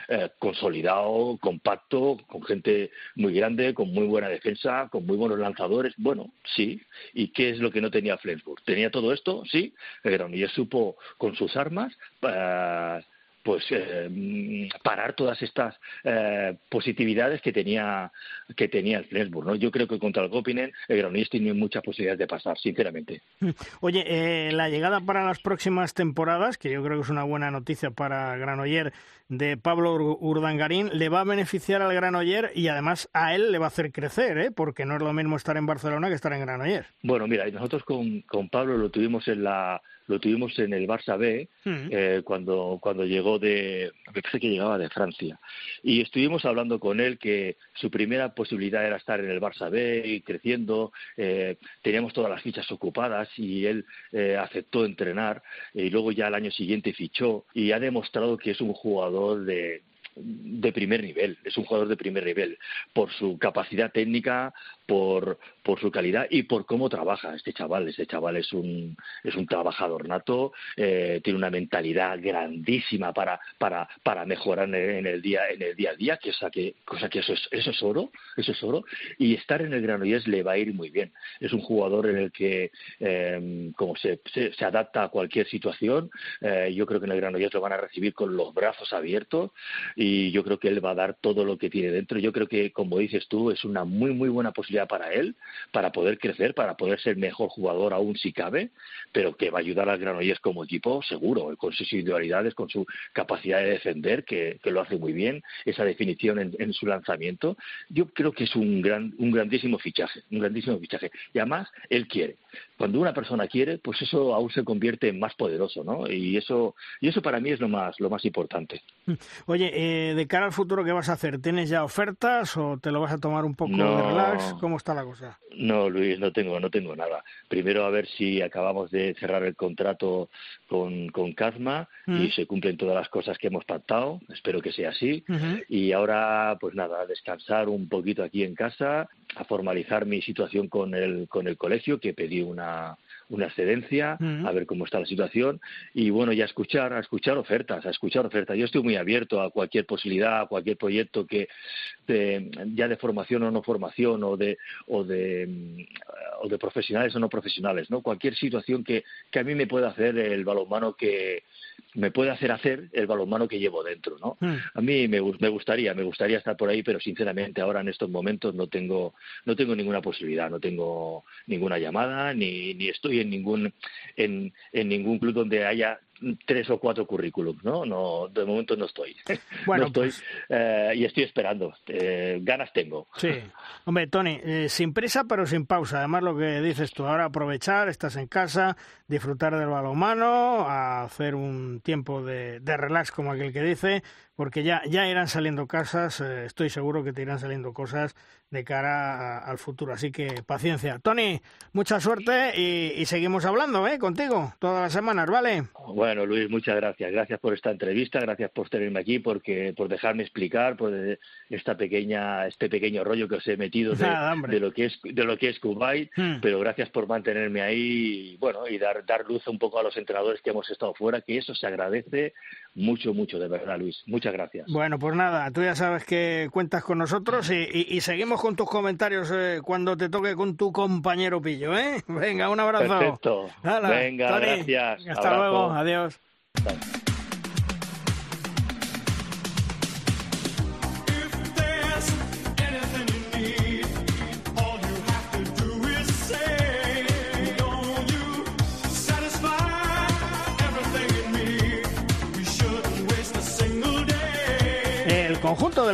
Speaker 10: eh, consolidado, compacto, con gente muy grande, con muy buena defensa, con muy buenos lanzadores. Bueno, sí. ¿Y qué es lo que no tenía Flensburg? ¿Tenía todo esto? Sí. El Granollers supo con sus armas... Eh, pues eh, parar todas estas eh, positividades que tenía que tenía el Flensburg, ¿no? Yo creo que contra el Gopinen el Granollers tiene muchas posibilidades de pasar, sinceramente.
Speaker 3: Oye, eh, la llegada para las próximas temporadas, que yo creo que es una buena noticia para Granoller de Pablo Urdangarín, le va a beneficiar al Granoller y además a él le va a hacer crecer, ¿eh? Porque no es lo mismo estar en Barcelona que estar en Granoller.
Speaker 10: Bueno, mira, nosotros con, con Pablo lo tuvimos en la lo tuvimos en el Barça B eh, cuando, cuando llegó de, me parece que llegaba de Francia. Y estuvimos hablando con él que su primera posibilidad era estar en el Barça B y creciendo, eh, teníamos todas las fichas ocupadas y él eh, aceptó entrenar y luego ya al año siguiente fichó y ha demostrado que es un jugador de, de primer nivel, es un jugador de primer nivel, por su capacidad técnica, por, por su calidad y por cómo trabaja este chaval. Este chaval es un, es un trabajador nato, eh, tiene una mentalidad grandísima para, para, para mejorar en el, día, en el día a día, que, que, cosa que eso, es, eso es oro, eso es oro, y estar en el Granollers le va a ir muy bien. Es un jugador en el que, eh, como se, se, se, adapta a cualquier situación, eh, yo creo que en el Granollers lo van a recibir con los brazos abiertos y yo creo que él va a dar todo lo que tiene dentro. Yo creo que, como dices tú, es una muy, muy buena posibilidad para él, para poder crecer, para poder ser mejor jugador aún si cabe, pero que va a ayudar al Granollers como equipo, seguro, con sus individualidades, con su capacidad de defender, que, que lo hace muy bien, esa definición en, en, su lanzamiento. Yo creo que es un, gran, un grandísimo fichaje, un grandísimo fichaje. Y además, él quiere. Cuando una persona quiere, pues eso aún se convierte en más poderoso, ¿no? Y eso, y eso para mí es lo más, lo más importante.
Speaker 3: Oye, eh, de cara al futuro, ¿qué vas a hacer? ¿Tienes ya ofertas o te lo vas a tomar un poco no, de relax? ¿Cómo está la cosa?
Speaker 10: No, Luis, no tengo, no tengo nada. Primero a ver si acabamos de cerrar el contrato con, con Kazma mm. y se cumplen todas las cosas que hemos pactado. Espero que sea así. Uh -huh. Y ahora, pues nada, a descansar un poquito aquí en casa, a formalizar mi situación con el, con el colegio, que pedí una una excedencia, uh -huh. a ver cómo está la situación y bueno, ya escuchar, a escuchar ofertas, a escuchar ofertas. Yo estoy muy abierto a cualquier posibilidad, a cualquier proyecto que de, ya de formación o no formación o de o de o de profesionales o no profesionales, ¿no? Cualquier situación que, que a mí me pueda hacer el balonmano que me puede hacer hacer el balonmano que llevo dentro, ¿no? Mm. A mí me, me, gustaría, me gustaría estar por ahí, pero sinceramente ahora en estos momentos no tengo, no tengo ninguna posibilidad, no tengo ninguna llamada, ni, ni estoy en ningún, en, en ningún club donde haya tres o cuatro currículums, ¿no? no de momento no estoy. Bueno, estoy pues eh, y estoy esperando. Eh, ganas tengo.
Speaker 3: Sí. Hombre, Tony, eh, sin prisa pero sin pausa. Además, lo que dices tú, ahora aprovechar, estás en casa, disfrutar del balonmano, hacer un tiempo de, de relax, como aquel que dice, porque ya, ya irán saliendo casas, eh, estoy seguro que te irán saliendo cosas de cara al futuro. Así que paciencia. Tony, mucha suerte y, seguimos hablando ¿eh? contigo todas las semanas, ¿vale?
Speaker 10: Bueno, Luis, muchas gracias. Gracias por esta entrevista, gracias por tenerme aquí, porque por dejarme explicar por esta pequeña, este pequeño rollo que os he metido de, lo que es de lo que es Kuwait, hmm. pero gracias por mantenerme ahí y, bueno, y dar, dar luz un poco a los entrenadores que hemos estado fuera, que eso se agradece mucho, mucho, de verdad, Luis. Muchas gracias.
Speaker 3: Bueno, pues nada, tú ya sabes que cuentas con nosotros y, seguimos con tus comentarios eh, cuando te toque con tu compañero Pillo, ¿eh? Venga, un abrazo.
Speaker 10: Perfecto. Venga, gracias.
Speaker 3: Hasta luego, adiós.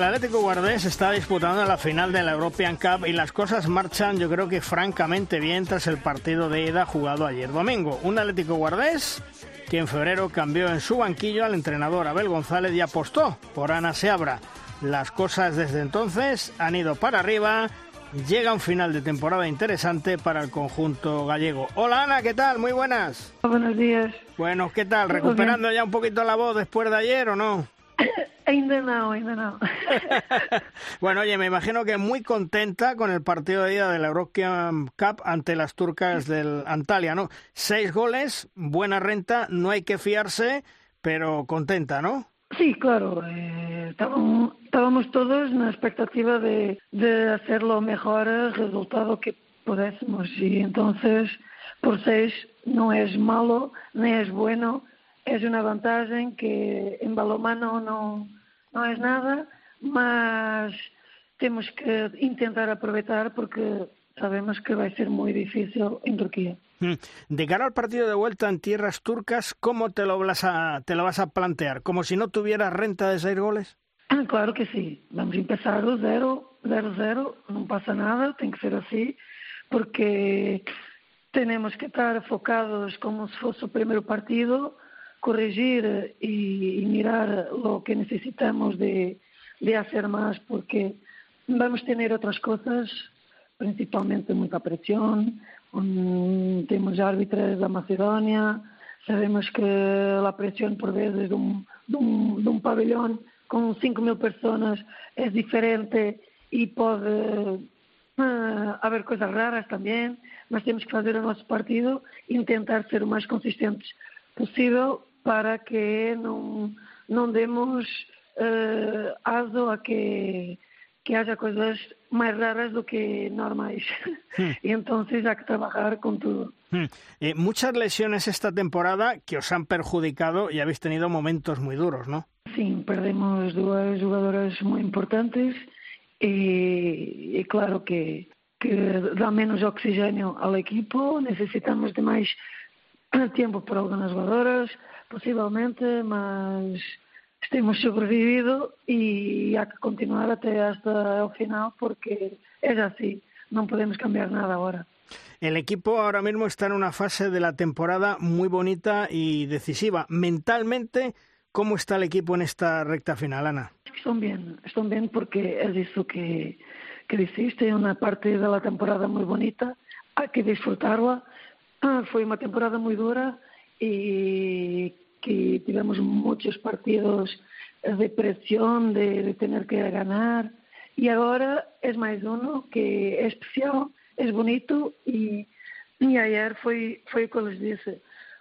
Speaker 3: Atlético Guardés está disputando la final de la European Cup y las cosas marchan yo creo que francamente bien tras el partido de ida jugado ayer domingo. Un Atlético Guardés que en febrero cambió en su banquillo al entrenador Abel González y apostó por Ana Seabra. Las cosas desde entonces han ido para arriba. Llega un final de temporada interesante para el conjunto gallego. Hola Ana, ¿qué tal? Muy buenas.
Speaker 11: Buenos días.
Speaker 3: Bueno, ¿qué tal? ¿Recuperando ya un poquito la voz después de ayer o no?
Speaker 11: Ainda no, ainda no.
Speaker 3: bueno, oye, me imagino que muy contenta con el partido de ida de la European Cup ante las turcas del Antalya, ¿no? Seis goles, buena renta, no hay que fiarse, pero contenta, ¿no?
Speaker 11: Sí, claro. Eh, estábamos, estábamos, todos en la expectativa de, de hacer lo mejor resultado que pudiésemos. Y entonces, por seis, no es malo, ni es bueno es una vantagem que em balomano não, não é nada, mas temos que intentar aproveitar porque sabemos que vai ser muy difícil en Turquía.
Speaker 3: Hmm. De cara al partido de vuelta en tierras turcas, ¿cómo te lo, vas a, te lo vas a plantear? ¿Como si no tuvieras renta de seis goles?
Speaker 11: Ah, claro que sí. Vamos a empezar do zero, zero, zero. Non pasa nada, tem que ser así, porque tenemos que estar focados como se fosse o primeiro partido corregir y, mirar lo que necesitamos de, de hacer más porque vamos a tener otras cosas, principalmente mucha presión, um, temos árbitros da Macedónia, sabemos que a pressão por vezes de um, de um, de um pavilhão com 5 mil pessoas é diferente e pode uh, haver coisas raras também, mas temos que fazer o nosso partido e tentar ser o mais consistentes possível para que não, não demos uh, aso a que, que haja coisas mais raras do que normais. Hmm. y entonces hay que trabajar con todo.
Speaker 3: Hmm. Eh, muchas lesiones esta temporada que os han perjudicado y habéis tenido momentos muy duros, ¿no?
Speaker 11: Sí, perdemos dos jugadoras muy importantes y, y claro que, que dá menos oxigênio ao equipo, necesitamos de mais tempo para algumas jogadoras, possivelmente, mas temos sobrevivido e há que continuar até hasta o final porque é assim, não podemos cambiar nada agora.
Speaker 3: El equipo ahora mismo está en una fase de la temporada muy bonita y decisiva. Mentalmente, ¿cómo está el equipo en esta recta final, Ana?
Speaker 11: Están bien, están bien porque es eso que, que dijiste, una parte de la temporada muy bonita, hay que disfrutarla. Ah, fue una temporada muy dura eh, que tivemos muchos partidos de presión, de, de tener que ganar. Y agora es máis uno que é especial, es bonito e, e ayer foi, foi que les disse,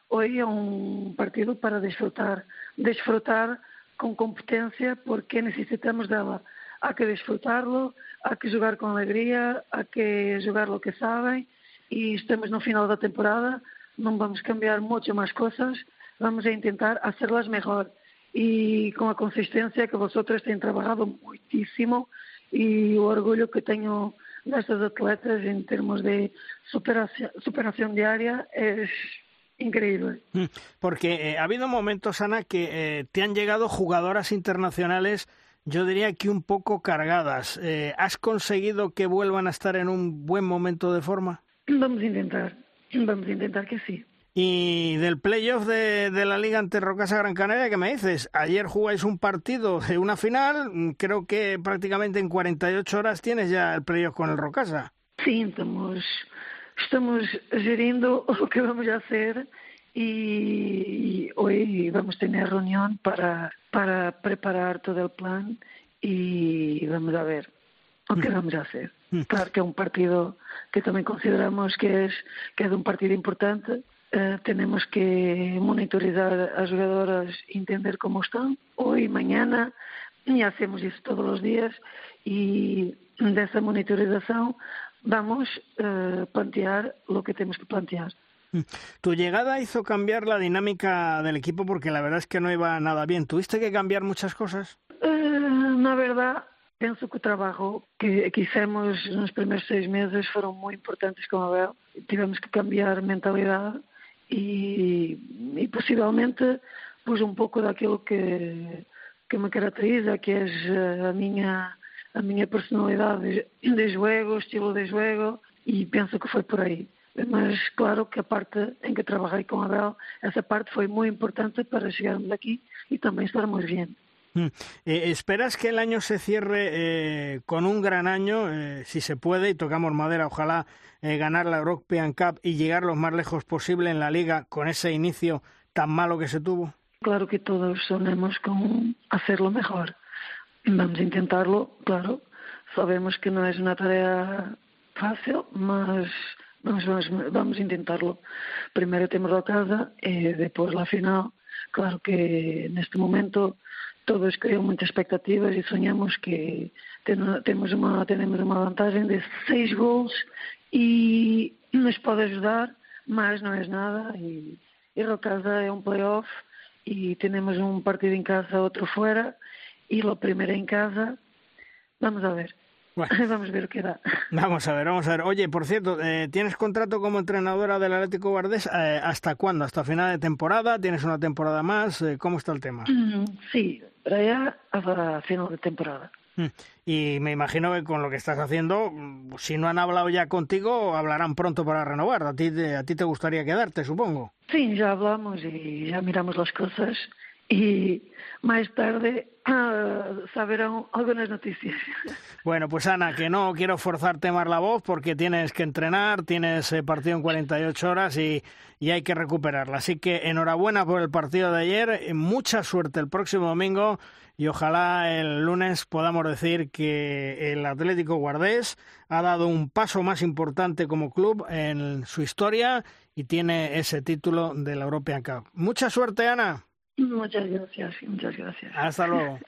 Speaker 11: hoy é un partido para disfrutar, disfrutar con competencia porque necesitamos dela. Há que disfrutarlo, há que jogar com alegría, há que jogar lo que sabem e estamos no final da temporada não vamos cambiar muito mais coisas, vamos a intentar hacerlas mejor y con la consistencia que vosotros tenéis trabajado muchísimo y el orgullo que tengo de estos atletas en términos de superación, superación diaria es, increíble.
Speaker 3: Mm, porque eh, ha habido momentos, Ana, que eh, te han llegado jugadoras internacionales, yo diría que un poco cargadas. Eh, ¿Has conseguido que vuelvan a estar en un buen momento de forma?
Speaker 11: Vamos a intentar, vamos a intentar que sí.
Speaker 3: Y del playoff de, de la Liga ante Rocasa Gran Canaria, ¿qué me dices? Ayer jugáis un partido de una final, mm, creo que prácticamente en 48 horas tienes ya el playoff con el Rocasa.
Speaker 11: Sí, estamos, estamos geriendo lo que vamos a hacer y, hoy vamos a tener reunión para, para preparar todo el plan y vamos a ver que mm. vamos a hacer. Claro que es un partido que también consideramos que es, que es un partido importante Uh, tenemos que monitorizar as jogadoras entender como estão. Hoje, mañana, e hacemos isso todos os dias e dessa monitorização vamos uh, plantear lo que temos que plantear.
Speaker 3: Tu llegada hizo cambiar la dinámica del equipo porque la verdad es que no iba nada bien. ¿Tuviste que cambiar muchas cosas?
Speaker 11: Uh, na verdade, penso que o trabalho que, hicimos nos primeiros seis meses foram muito importantes com a Abel. Tivemos que cambiar mentalidade e, e possivelmente pus um pouco daquilo que, que me caracteriza, que é a minha, a minha personalidade de jogo, estilo de jogo, e penso que foi por aí. Mas claro que a parte em que trabalhei com a Abel, essa parte foi muito importante para chegarmos aqui e também estarmos bien.
Speaker 3: Mm. Eh, ¿Esperas que el año se cierre eh, con un gran año, eh, si se puede, y tocamos madera, ojalá eh, ganar la European Cup y llegar lo más lejos posible en la liga con ese inicio tan malo que se tuvo?
Speaker 11: Claro que todos sonemos con hacerlo mejor. Vamos a intentarlo, claro. Sabemos que no es una tarea fácil, mas vamos, vamos, vamos a intentarlo. Primero tenemos la casa y después la final. Claro que en este momento todos cream muitas expectativas e sonhamos que temos uma, temos uma vantagem de seis gols e nos pode ajudar, mas não é nada. E, e Rocasa é um playoff e temos um partido em casa, outro fora e o primeiro em casa. Vamos a ver. Vamos a ver qué da.
Speaker 3: Vamos a ver, vamos a ver. Oye, por cierto, eh, ¿tienes contrato como entrenadora del Atlético Guardés eh, hasta cuándo? ¿Hasta final de temporada? ¿Tienes una temporada más? Eh, ¿Cómo está el tema?
Speaker 11: Mm, sí, para allá hasta final de temporada.
Speaker 3: Mm. Y me imagino que con lo que estás haciendo, si no han hablado ya contigo, hablarán pronto para renovar. A ti, a ti te gustaría quedarte, supongo.
Speaker 11: Sí, ya hablamos y ya miramos las cosas y más tarde ah, saberán algunas noticias.
Speaker 3: Bueno, pues Ana, que no quiero forzarte más la voz porque tienes que entrenar, tienes eh, partido en 48 horas y, y hay que recuperarla. Así que enhorabuena por el partido de ayer, eh, mucha suerte el próximo domingo y ojalá el lunes podamos decir que el Atlético Guardés ha dado un paso más importante como club en su historia y tiene ese título de la European Cup. Mucha suerte, Ana.
Speaker 11: Muchas gracias, muchas gracias.
Speaker 3: Hasta luego.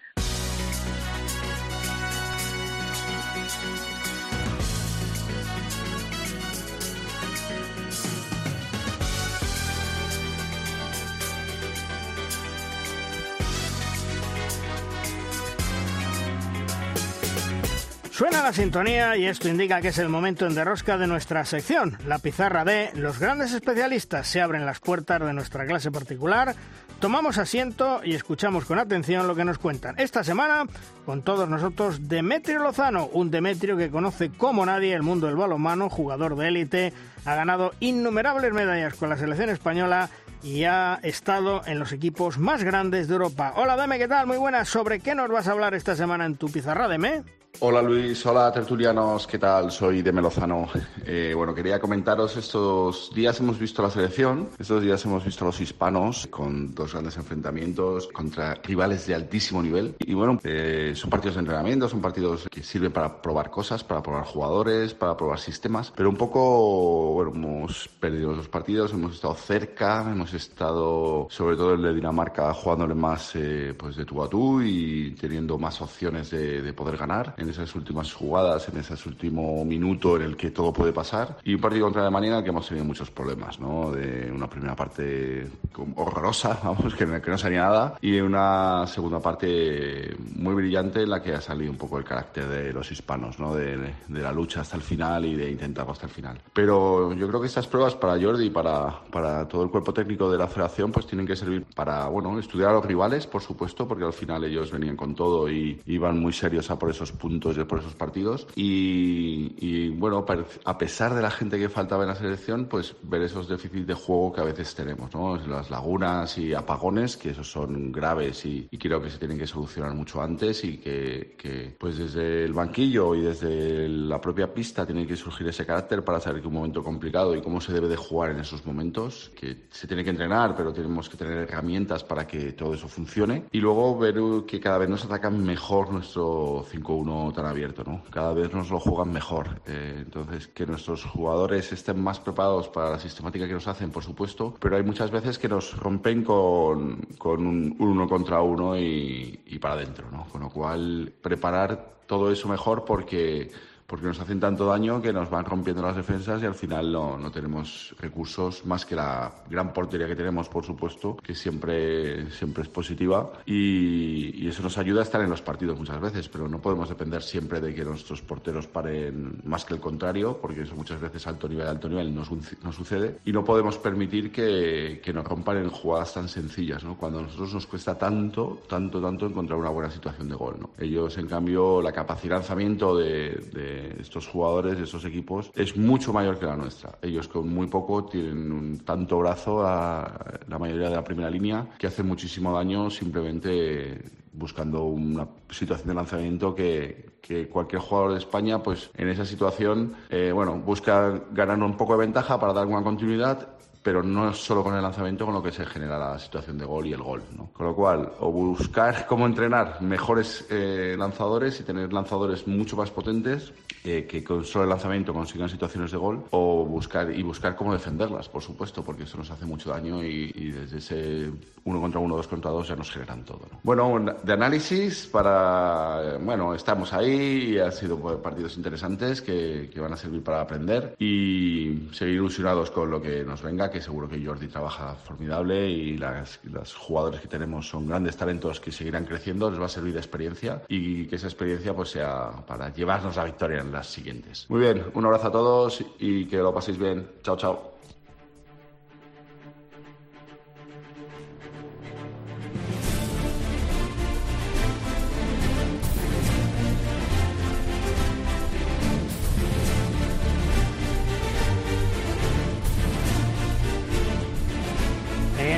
Speaker 3: Suena la sintonía y esto indica que es el momento en derrosca de nuestra sección, la pizarra de los grandes especialistas. Se abren las puertas de nuestra clase particular, tomamos asiento y escuchamos con atención lo que nos cuentan. Esta semana, con todos nosotros, Demetrio Lozano, un Demetrio que conoce como nadie el mundo del balonmano, jugador de élite, ha ganado innumerables medallas con la selección española y ha estado en los equipos más grandes de Europa. Hola Deme, ¿qué tal? Muy buenas. ¿Sobre qué nos vas a hablar esta semana en tu pizarra, Deme?
Speaker 12: Hola Luis, hola tertulianos, ¿qué tal? Soy de Melozano. Eh, bueno, quería comentaros, estos días hemos visto la selección, estos días hemos visto a los hispanos con dos grandes enfrentamientos contra rivales de altísimo nivel. Y bueno, eh, son partidos de entrenamiento, son partidos que sirven para probar cosas, para probar jugadores, para probar sistemas, pero un poco, hemos perdido los partidos, hemos estado cerca, hemos estado, sobre todo el de Dinamarca, jugándole más eh, pues de tú a tú y teniendo más opciones de poder ganar en esas últimas jugadas, en ese último minuto en el que todo puede pasar. Y un partido contra Alemania en el que hemos tenido muchos problemas, ¿no? De una primera parte horrorosa, vamos, que, que no salía nada, y una segunda parte muy brillante en la que ha salido un poco el carácter de los hispanos, ¿no? De, de la lucha hasta el final y de intentarlo hasta el final. Pero yo creo que estas pruebas para Jordi y para, para todo el cuerpo técnico de la federación pues tienen que servir para, bueno, estudiar a los rivales, por supuesto, porque al final ellos venían con todo y iban muy serios a por esos puntos y por esos partidos. Y, y bueno, a pesar de la gente que faltaba en la selección, pues ver esos déficits de juego que a veces tenemos, ¿no? Las lagunas y apagones, que esos son graves y, y creo que se tienen que solucionar mucho antes y que, que, pues desde el banquillo y desde la propia pista tiene que surgir ese carácter para saber que un momento complicado y cómo se debe de jugar en esos momentos, que se tiene que entrenar, pero tenemos que tener herramientas para que todo eso funcione. Y luego ver que cada vez nos atacan mejor nuestro 5-1 tan abierto, ¿no? Cada vez nos lo juegan mejor. Eh, entonces, que nuestros jugadores estén más preparados para la sistemática que nos hacen, por supuesto, pero hay muchas veces que nos rompen con, un uno contra uno y, y para adentro, ¿no? Con lo cual, preparar todo eso mejor porque porque nos hacen tanto daño que nos van rompiendo las defensas y al final no, no tenemos recursos más que la gran portería que tenemos, por supuesto, que siempre, siempre es positiva y, y, eso nos ayuda a estar en los partidos muchas veces, pero no podemos depender siempre de que nuestros porteros paren más que el contrario, porque eso muchas veces alto nivel, alto nivel no, no sucede y no podemos permitir que, que, nos rompan en jugadas tan sencillas, ¿no? Cuando a nosotros nos cuesta tanto, tanto, tanto encontrar una buena situación de gol, ¿no? Ellos, en cambio, la capacidad de lanzamiento de, de estos jugadores, de estos equipos, es mucho mayor que la nuestra. Ellos con muy poco tienen un tanto brazo a la mayoría de la primera línea que hace muchísimo daño simplemente buscando una situación de lanzamiento que, que, cualquier jugador de España, pues en esa situación, eh, bueno, busca ganar un poco de ventaja para dar una continuidad pero no solo con el lanzamiento con lo que se genera la situación de gol y el gol. ¿no? Con lo cual, o buscar cómo entrenar mejores eh, lanzadores y tener lanzadores mucho más potentes eh, que con solo el lanzamiento consigan situaciones de gol, o buscar y buscar cómo defenderlas, por supuesto, porque eso nos hace mucho daño y, y desde ese uno contra uno, dos contra dos ya nos generan todo. ¿no? Bueno, de análisis para, bueno, estamos ahí han sido partidos interesantes que, que van a servir para aprender y seguir ilusionados con lo que nos venga que seguro que Jordi trabaja formidable y las, los jugadores que tenemos son grandes talentos que seguirán creciendo, les va a servir de experiencia y que esa experiencia pues sea para llevarnos la victoria en las siguientes. Muy bien, un abrazo a todos y que lo paséis bien. Chao, chao.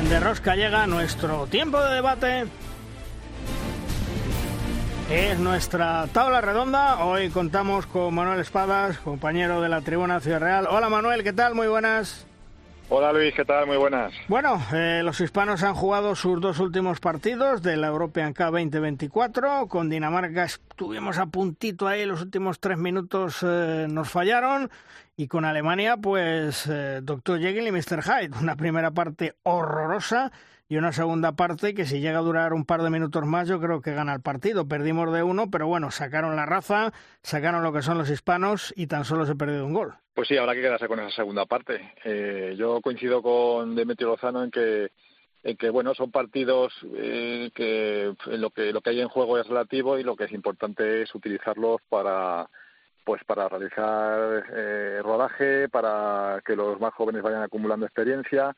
Speaker 3: de Rosca llega nuestro tiempo de debate. Es nuestra tabla redonda. Hoy contamos con Manuel Espadas, compañero de la Tribuna Ciudad Real. Hola Manuel, ¿qué tal? Muy buenas.
Speaker 13: Hola Luis, ¿qué tal? Muy buenas.
Speaker 3: Bueno, eh, los hispanos han jugado sus dos últimos partidos de la European Cup 2024. Con Dinamarca estuvimos a puntito ahí, los últimos tres minutos eh, nos fallaron. Y con Alemania, pues, eh, Dr. Jekyll y Mr. Hyde. Una primera parte horrorosa y una segunda parte que si llega a durar un par de minutos más yo creo que gana el partido. Perdimos de uno, pero bueno, sacaron la raza, sacaron lo que son los hispanos y tan solo se perdió un gol.
Speaker 13: Pues sí, habrá que quedarse con esa segunda parte. Eh, yo coincido con Demetrio Lozano en que en que bueno son partidos eh, que lo que lo que hay en juego es relativo y lo que es importante es utilizarlos para pues para realizar eh, rodaje, para que los más jóvenes vayan acumulando experiencia.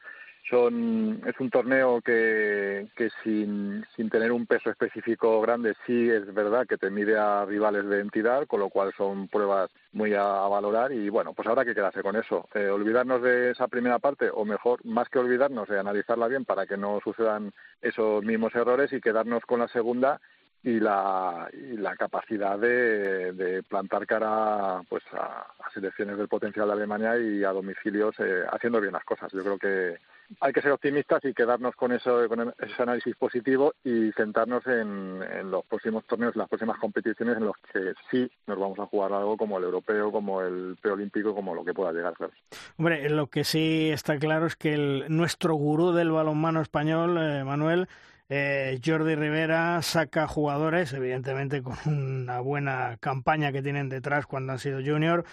Speaker 13: Son, es un torneo que, que sin, sin tener un peso específico grande sí es verdad que te mide a rivales de entidad, con lo cual son pruebas muy a, valorar y bueno, pues habrá que quedarse con eso. Eh, olvidarnos de esa primera parte o mejor, más que olvidarnos, de analizarla bien para que no sucedan esos mismos errores y quedarnos con la segunda y la, y la capacidad de, de plantar cara pues a, a, selecciones del potencial de Alemania y a domicilios eh, haciendo bien las cosas. Yo creo que hay que ser optimistas y quedarnos con eso con ese análisis positivo y centrarnos en, en los próximos torneos, las próximas competiciones en los que sí nos vamos a jugar algo como el europeo, como el preolímpico, como lo que pueda llegar. Claro.
Speaker 3: Hombre, lo que sí está claro es que el, nuestro gurú del balonmano español, eh, Manuel, Eh, Jordi Rivera saca jugadores, evidentemente con una buena campaña que tienen detrás cuando han sido junior.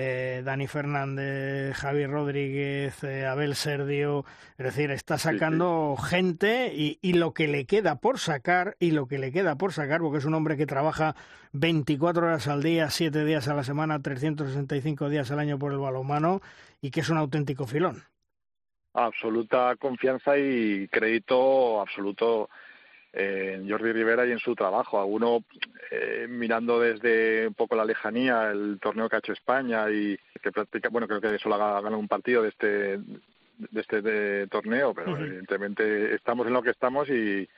Speaker 3: Eh, Dani Fernández, Javi Rodríguez, eh, Abel Serdio, es decir, está sacando gente y, y, lo que le queda por sacar, y lo que le queda por sacar, porque es un hombre que trabaja 24 horas al día, 7 días a la semana, 365 días al año por el balonmano y que es un auténtico filón.
Speaker 13: Absoluta confianza y crédito absoluto en Jordi Rivera y en su trabajo. A uno eh, mirando desde un poco la lejanía el torneo que ha hecho España y que practica, bueno, creo que solo ha ganado un partido de este de este torneo, pero evidentemente estamos en lo que estamos y,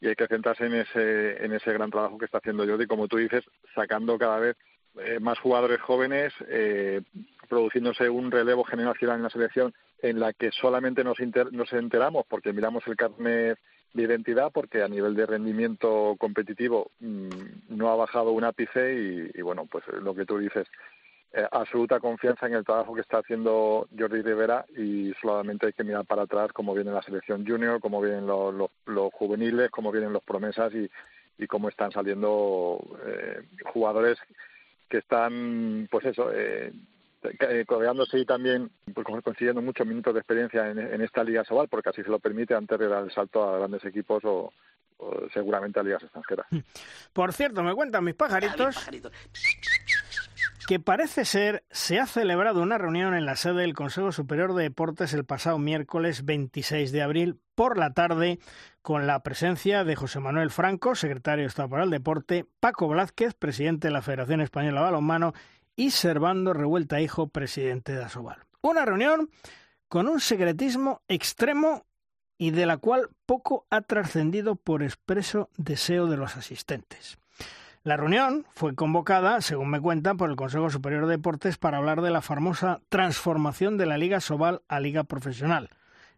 Speaker 13: y hay que centrarse en ese en ese gran trabajo que está haciendo Jordi, como tú dices, sacando cada vez eh, más jugadores jóvenes, eh, produciéndose un relevo generacional en la selección en la que solamente nos, nos enteramos porque miramos el carnet de identidad, porque a nivel de rendimiento competitivo mm, no ha bajado un ápice y, bueno, pues lo que tú dices, eh, absoluta confianza en el trabajo que está haciendo Jordi Rivera y solamente hay que mirar para atrás cómo viene la selección junior, cómo vienen los, los, juveniles, cómo vienen los promesas y, y cómo están saliendo eh, jugadores que están, pues eso, eh, eh, codeándose y también pues, consiguiendo muchos minutos de experiencia en, esta Liga Sobal, porque así se lo permite antes de dar el salto a grandes equipos o, seguramente a ligas extranjeras.
Speaker 3: Por cierto, me cuentan mis pajaritos que parece ser se ha celebrado una reunión en la sede del Consejo Superior de Deportes el pasado miércoles 26 de abril por la tarde con la presencia de José Manuel Franco, secretario de Estado para el Deporte, Paco Blázquez, presidente de la Federación Española de Balonmano y Servando Revuelta Hijo, presidente de Asobal. Una reunión con un secretismo extremo y de la cual poco ha trascendido por expreso deseo de los asistentes. La reunión fue convocada, según me cuentan, por el Consejo Superior de Deportes para hablar de la famosa transformación de la Liga Sobal a Liga Profesional.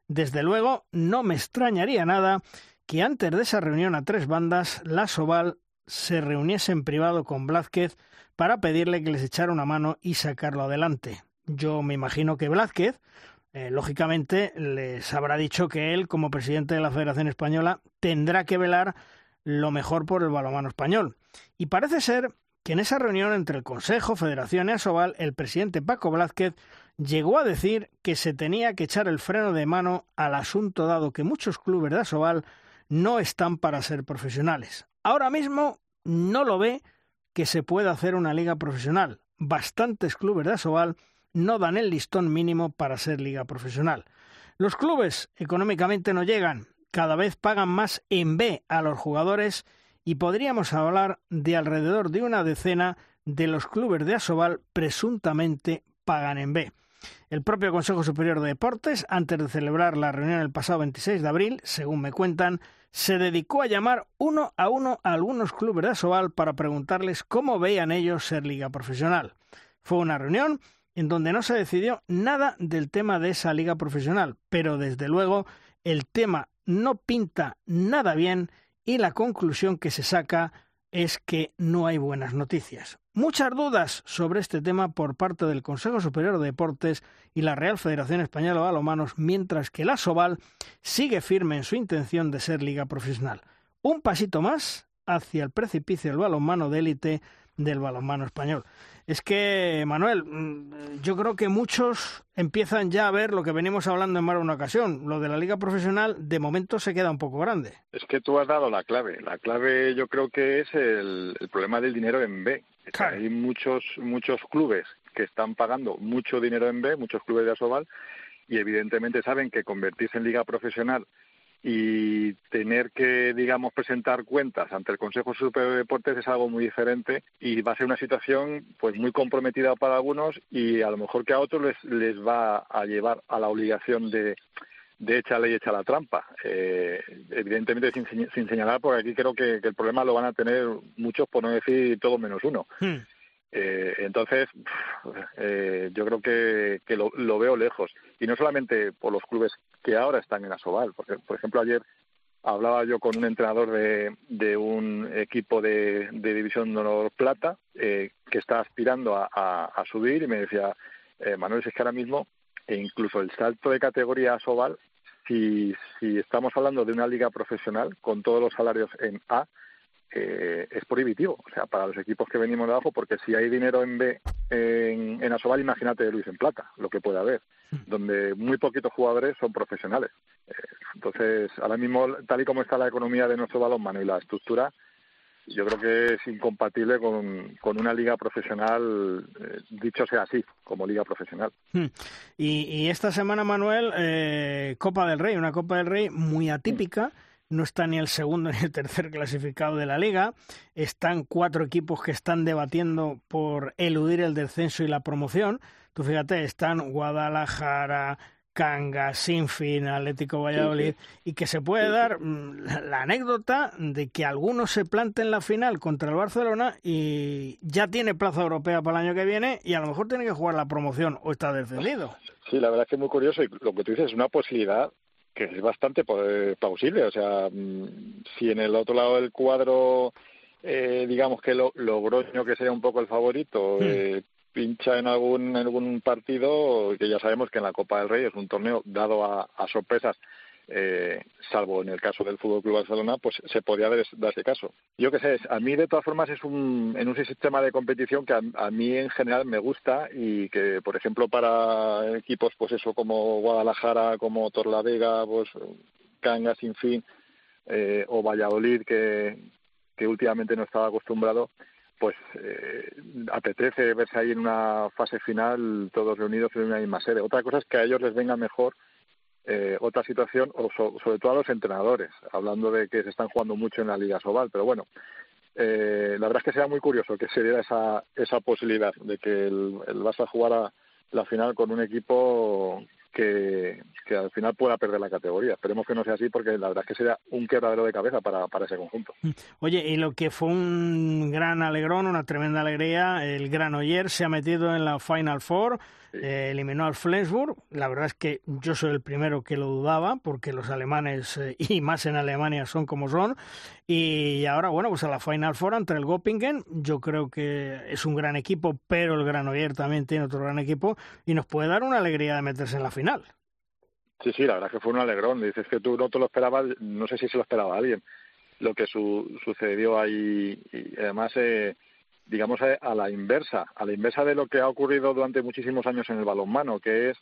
Speaker 3: Desde luego, no me extrañaría nada que antes de esa reunión a tres bandas, la Sobal se reuniese en privado con Blázquez para pedirle que les echara una mano y sacarlo adelante. Yo me imagino que Blázquez, eh, lógicamente, les habrá dicho que él, como presidente de la Federación Española, tendrá que velar lo mejor por el balonmano español. Y parece ser que en esa reunión entre el Consejo, Federación y Asobal, el presidente Paco Blázquez llegó a decir que se tenía que echar el freno de mano al asunto dado que muchos clubes de Asobal no están para ser profesionales. Ahora mismo no lo ve que se pueda hacer una liga profesional. Bastantes clubes de Asobal no dan el listón mínimo para ser liga profesional. Los clubes económicamente no llegan, cada vez pagan más en B a los jugadores y podríamos hablar de alrededor de una decena de los clubes de Asobal presuntamente pagan en B. El propio Consejo Superior de Deportes, antes de celebrar la reunión el pasado 26 de abril, según me cuentan, se dedicó a llamar uno a uno a algunos clubes de Asobal para preguntarles cómo veían ellos ser liga profesional. Fue una reunión en donde no se decidió nada del tema de esa liga profesional, pero desde luego el tema no pinta nada bien y la conclusión que se saca es que no hay buenas noticias. Muchas dudas sobre este tema por parte del Consejo Superior de Deportes y la Real Federación Española de Balomanos, mientras que la Soval sigue firme en su intención de ser liga profesional. Un pasito más hacia el precipicio del balonmano de élite del balonmano español. Es que, Manuel, mm, yo creo que muchos empiezan ya a ver lo que venimos hablando en más de una ocasión. Lo de la liga profesional, de momento, se queda un poco grande.
Speaker 13: Es que tú has dado la clave. La clave yo creo que es el, problema del dinero en B. Hay muchos, muchos clubes que están pagando mucho dinero en B, muchos clubes de Asobal, y evidentemente saben que convertirse en liga profesional y tener que, digamos, presentar cuentas ante el Consejo Superior de Deportes es algo muy diferente y va a ser una situación pues muy comprometida para algunos y a lo mejor que a otros les, les va a llevar a la obligación de, de echa ley, echa la trampa. Eh, evidentemente sin, sin, señalar, porque aquí creo que, el problema lo van a tener muchos, por no decir todo menos uno. Hmm. Eh, entonces, eh, yo creo que, lo, veo lejos. Y no solamente por los clubes que ahora están en Asobal. Porque, por ejemplo, ayer hablaba yo con un entrenador de, de un equipo de, División de Honor Plata eh, que está aspirando a, subir y me decía, eh, Manuel, es que ahora mismo, e incluso el salto de categoría Asobal si, si estamos hablando de una liga profesional con todos los salarios en A, eh, es prohibitivo, o sea, para los equipos que venimos de abajo, porque si hay dinero en B, en, en Asobal, imagínate Luis en Plata, lo que puede haber, donde muy poquitos jugadores son profesionales. Eh, entonces, ahora mismo, tal y como está la economía de nuestro balonmano y la estructura, yo creo que es incompatible con, con una liga profesional, eh, dicho sea así, como liga profesional.
Speaker 3: Hmm. Y, y esta semana, Manuel, eh, Copa del Rey, una Copa del Rey muy atípica. No está ni el segundo ni el tercer clasificado de la liga. Están cuatro equipos que están debatiendo por eludir el descenso y la promoción. Tú fíjate, están Guadalajara, Cangas, Sinfín, Atlético Valladolid, y que se puede dar mm, la, la, anécdota de que algunos se planten la final contra el Barcelona y ya tiene plaza europea para el año que viene y a lo mejor tiene que jugar la promoción o está descendido.
Speaker 13: Sí, la verdad es que es muy curioso y lo que tú dices es una posibilidad que es bastante plausible. O sea, mm, si en el otro lado del cuadro, eh, digamos que lo, Logroño, que sería un poco el favorito, hmm. eh, pincha en algún, en algún partido, que ya sabemos que en la Copa del Rey es un torneo dado a, a sorpresas, eh, salvo en el caso del Fútbol Club Barcelona, pues se podría dar, dar ese caso. Yo qué sé, a mí de todas formas es un, en un sistema de competición que a, a, mí en general me gusta y que, por ejemplo, para equipos pues eso como Guadalajara, como Torlavega, pues Cangas, sin fin, eh, o Valladolid, que, que últimamente no estaba acostumbrado, pues eh, apetece verse ahí en una fase final todos reunidos en una misma sede. Otra cosa es que a ellos les venga mejor eh, otra situación, o so, sobre todo a los entrenadores, hablando de que se están jugando mucho en la Liga Sobal, pero bueno, eh, la verdad es que sería muy curioso que se diera esa, esa posibilidad de que el, el Barça jugara la final con un equipo que, que al final pueda perder la categoría. Esperemos que no sea así porque la verdad es que sería un quebradero de cabeza para, para ese conjunto.
Speaker 3: Oye, y lo que fue un gran alegrón, una tremenda alegría, el Granoller se ha metido en la Final Four, sí. eh, eliminó al Flensburg. La verdad es que yo soy el primero que lo dudaba porque los alemanes, eh, y más en Alemania, son como son. Y ahora, bueno, pues a la Final Four entre el Göppingen, yo creo que es un gran equipo, pero el Granoller también tiene otro gran equipo y nos puede dar una alegría de meterse en la final.
Speaker 13: Sí, sí, la verdad que fue un alegrón. Dices que tú no te lo esperabas, no sé si se lo esperaba alguien, lo que su, sucedió ahí. Y además, eh, digamos, eh, a la inversa, a la inversa de lo que ha ocurrido durante muchísimos años en el balonmano, que es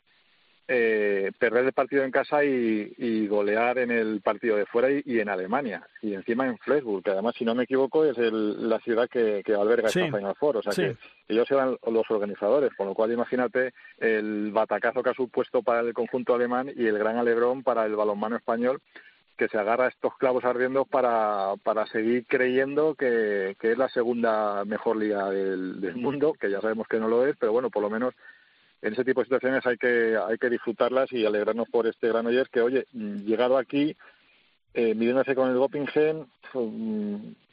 Speaker 13: eh, perder el partido en casa y, y, golear en el partido de fuera y, y, en Alemania. Y encima en Flensburg, que además, si no me equivoco, es el, la ciudad que, que alberga sí. esta Final Four. O sea sí. que ellos eran los organizadores, con lo cual imagínate el batacazo que ha supuesto para el conjunto alemán y el gran alegrón para el balonmano español que se agarra estos clavos ardiendo para, para seguir creyendo que, que es la segunda mejor liga del, mundo, que ya sabemos que no lo es, pero bueno, por lo menos en ese tipo de situaciones hay que hay que disfrutarlas y alegrarnos por este gran Oyer que, oye, llegado aquí, eh, midiéndose con el Göppingen,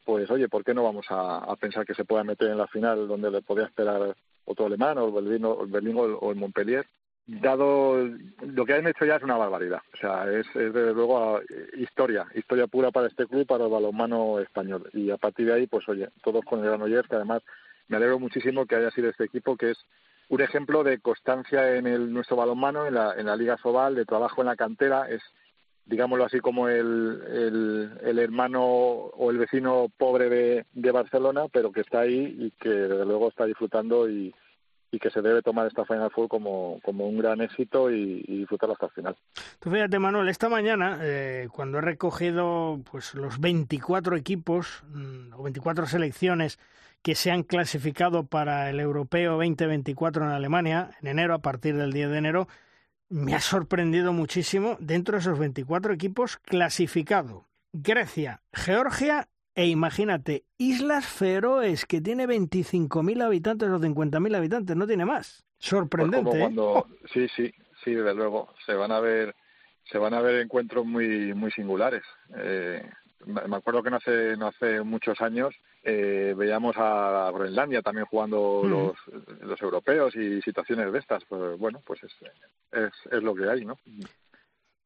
Speaker 13: pues oye, ¿por qué no vamos a, pensar que se pueda meter en la final donde le podía esperar otro alemán o el, Berlín o el Montpellier? Dado lo que han hecho ya es una barbaridad, o sea, es, es desde luego historia, historia pura para este club, para el balonmano español. Y a partir de ahí, pues oye, todos con el gran Oyer, que además me alegro muchísimo que haya sido este equipo que es un ejemplo de constancia en el, nuestro balonmano, en la, en la Liga Sobal, de trabajo en la cantera, es, digámoslo así, como el, el, el hermano o el vecino pobre de, de, Barcelona, pero que está ahí y que desde luego está disfrutando y, y que se debe tomar esta Final Four como, como un gran éxito y, y disfrutarla hasta el final.
Speaker 3: Tú fíjate, Manuel, esta mañana, eh, cuando he recogido pues los 24 equipos mmm, o 24 selecciones que se han clasificado para el Europeo 2024 en Alemania en enero, a partir del 10 de enero, me ha sorprendido muchísimo dentro de esos 24 equipos clasificados. Grecia, Georgia e imagínate, Islas Feroes, que tiene 25.000 habitantes o 50.000 habitantes, no tiene más. Sorprendente.
Speaker 13: Pues cuando, ¿eh? Sí, sí, sí, desde luego. Se van a ver, se van a ver encuentros muy, muy singulares. Eh, me acuerdo que no hace, no hace muchos años eh, veíamos a Groenlandia también jugando mm. los, los europeos y situaciones de estas. Pues bueno, pues es, es, es lo que hay, ¿no?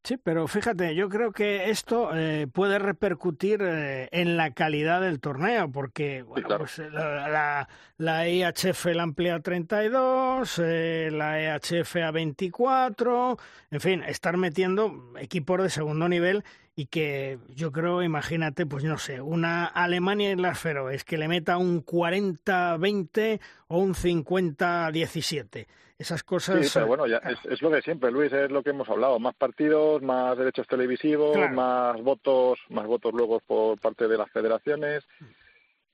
Speaker 3: Sí, pero fíjate, yo creo que esto eh, puede repercutir eh, en la calidad del torneo, porque bueno, pues, eh, la, la, IHF la amplia a 32, la EHF a 24, en fin, estar metiendo equipos de segundo nivel y que yo creo, imagínate, pues no sé, una Alemania en las Feroes que le meta un 40-20 o un 50-17 esas cosas.
Speaker 13: Sí, pero bueno, ya es, lo de siempre, Luis, es lo que hemos hablado. Más partidos, más derechos televisivos, más votos, más votos luego por parte de las federaciones.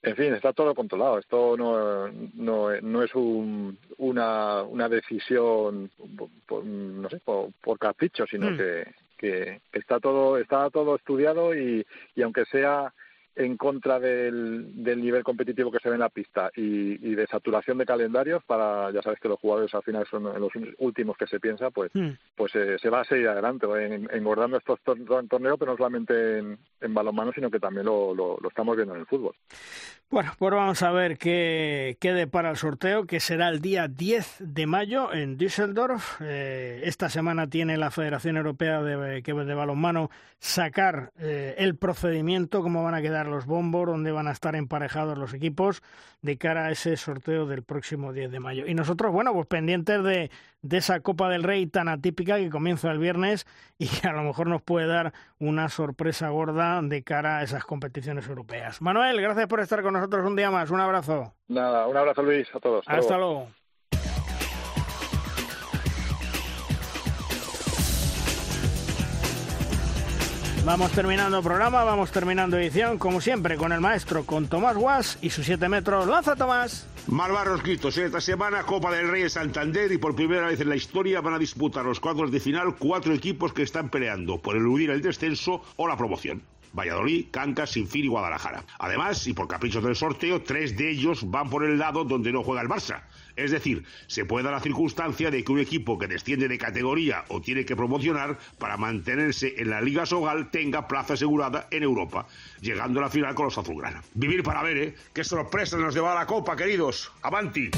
Speaker 13: En fin, está todo controlado. Esto no, no, no es un, una, una decisión por, no sé, por, capricho, sino mm. que, que está todo está todo estudiado y, y aunque sea en contra del, del, nivel competitivo que se ve en la pista y, de saturación de calendarios para ya sabes que los jugadores al final son los últimos que se piensa pues hmm. pues eh, se va a seguir adelante en, engordando estos torneos pero no solamente en, en balonmano sino que también lo, lo, estamos viendo en el fútbol
Speaker 3: bueno, pues vamos a ver qué, qué depara el sorteo, que será el día 10 de mayo en Düsseldorf. Eh, esta semana tiene la Federación Europea de, de Balonmano sacar eh, el procedimiento, cómo van a quedar los bombos, dónde van a estar emparejados los equipos de cara a ese sorteo del próximo 10 de mayo. Y nosotros, bueno, pues pendientes de, de esa Copa del Rey tan atípica que comienza el viernes y que a lo mejor nos puede dar una sorpresa gorda de cara a esas competiciones europeas. Manuel, gracias por estar con nosotros un día más. Un abrazo.
Speaker 13: Nada, un abrazo Luis a todos.
Speaker 3: Hasta, luego. Vamos terminando programa, vamos terminando edición, como siempre, con el maestro, con Tomás Guas y sus 7 metros. ¡Lanza, Tomás!
Speaker 14: Malvarros Gritos, esta semana Copa del Rey en Santander y por primera vez en la historia van a disputar los cuadros de final cuatro equipos que están peleando por eludir el descenso o la promoción. Valladolid, Canca, Sinfín y Guadalajara. Además, y por caprichos del sorteo, tres de ellos van por el lado donde no juega el Barça. Es decir, se puede dar la circunstancia de que un equipo que desciende de categoría o tiene que promocionar para mantenerse en la Liga Sogal tenga plaza asegurada en Europa, llegando a la final con los azulgrana. Vivir para ver, ¿eh? ¡Qué sorpresa nos lleva la Copa, queridos! ¡Avanti!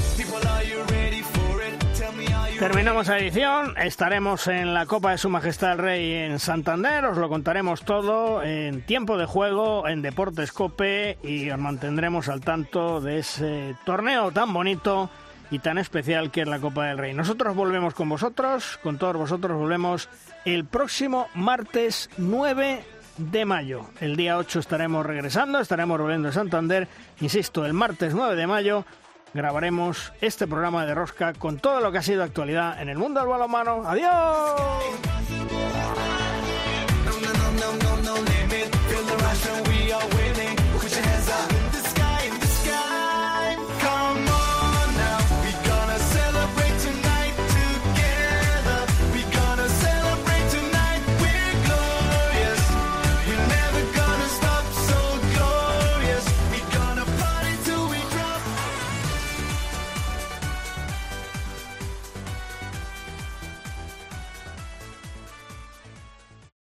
Speaker 3: Terminamos la edición, estaremos en la Copa de Su Majestad el Rey en Santander, os lo contaremos todo en tiempo de juego, en Deportes Cope y os mantendremos al tanto de ese torneo tan bonito y tan especial que es la Copa del Rey. Nosotros volvemos con vosotros, con todos vosotros volvemos el próximo martes 9 de mayo. El día 8 estaremos regresando, estaremos volviendo a Santander. Insisto, el martes 9 de mayo grabaremos este programa de Rosca con todo lo que ha sido actualidad en el mundo del balonmano. ¡Adiós!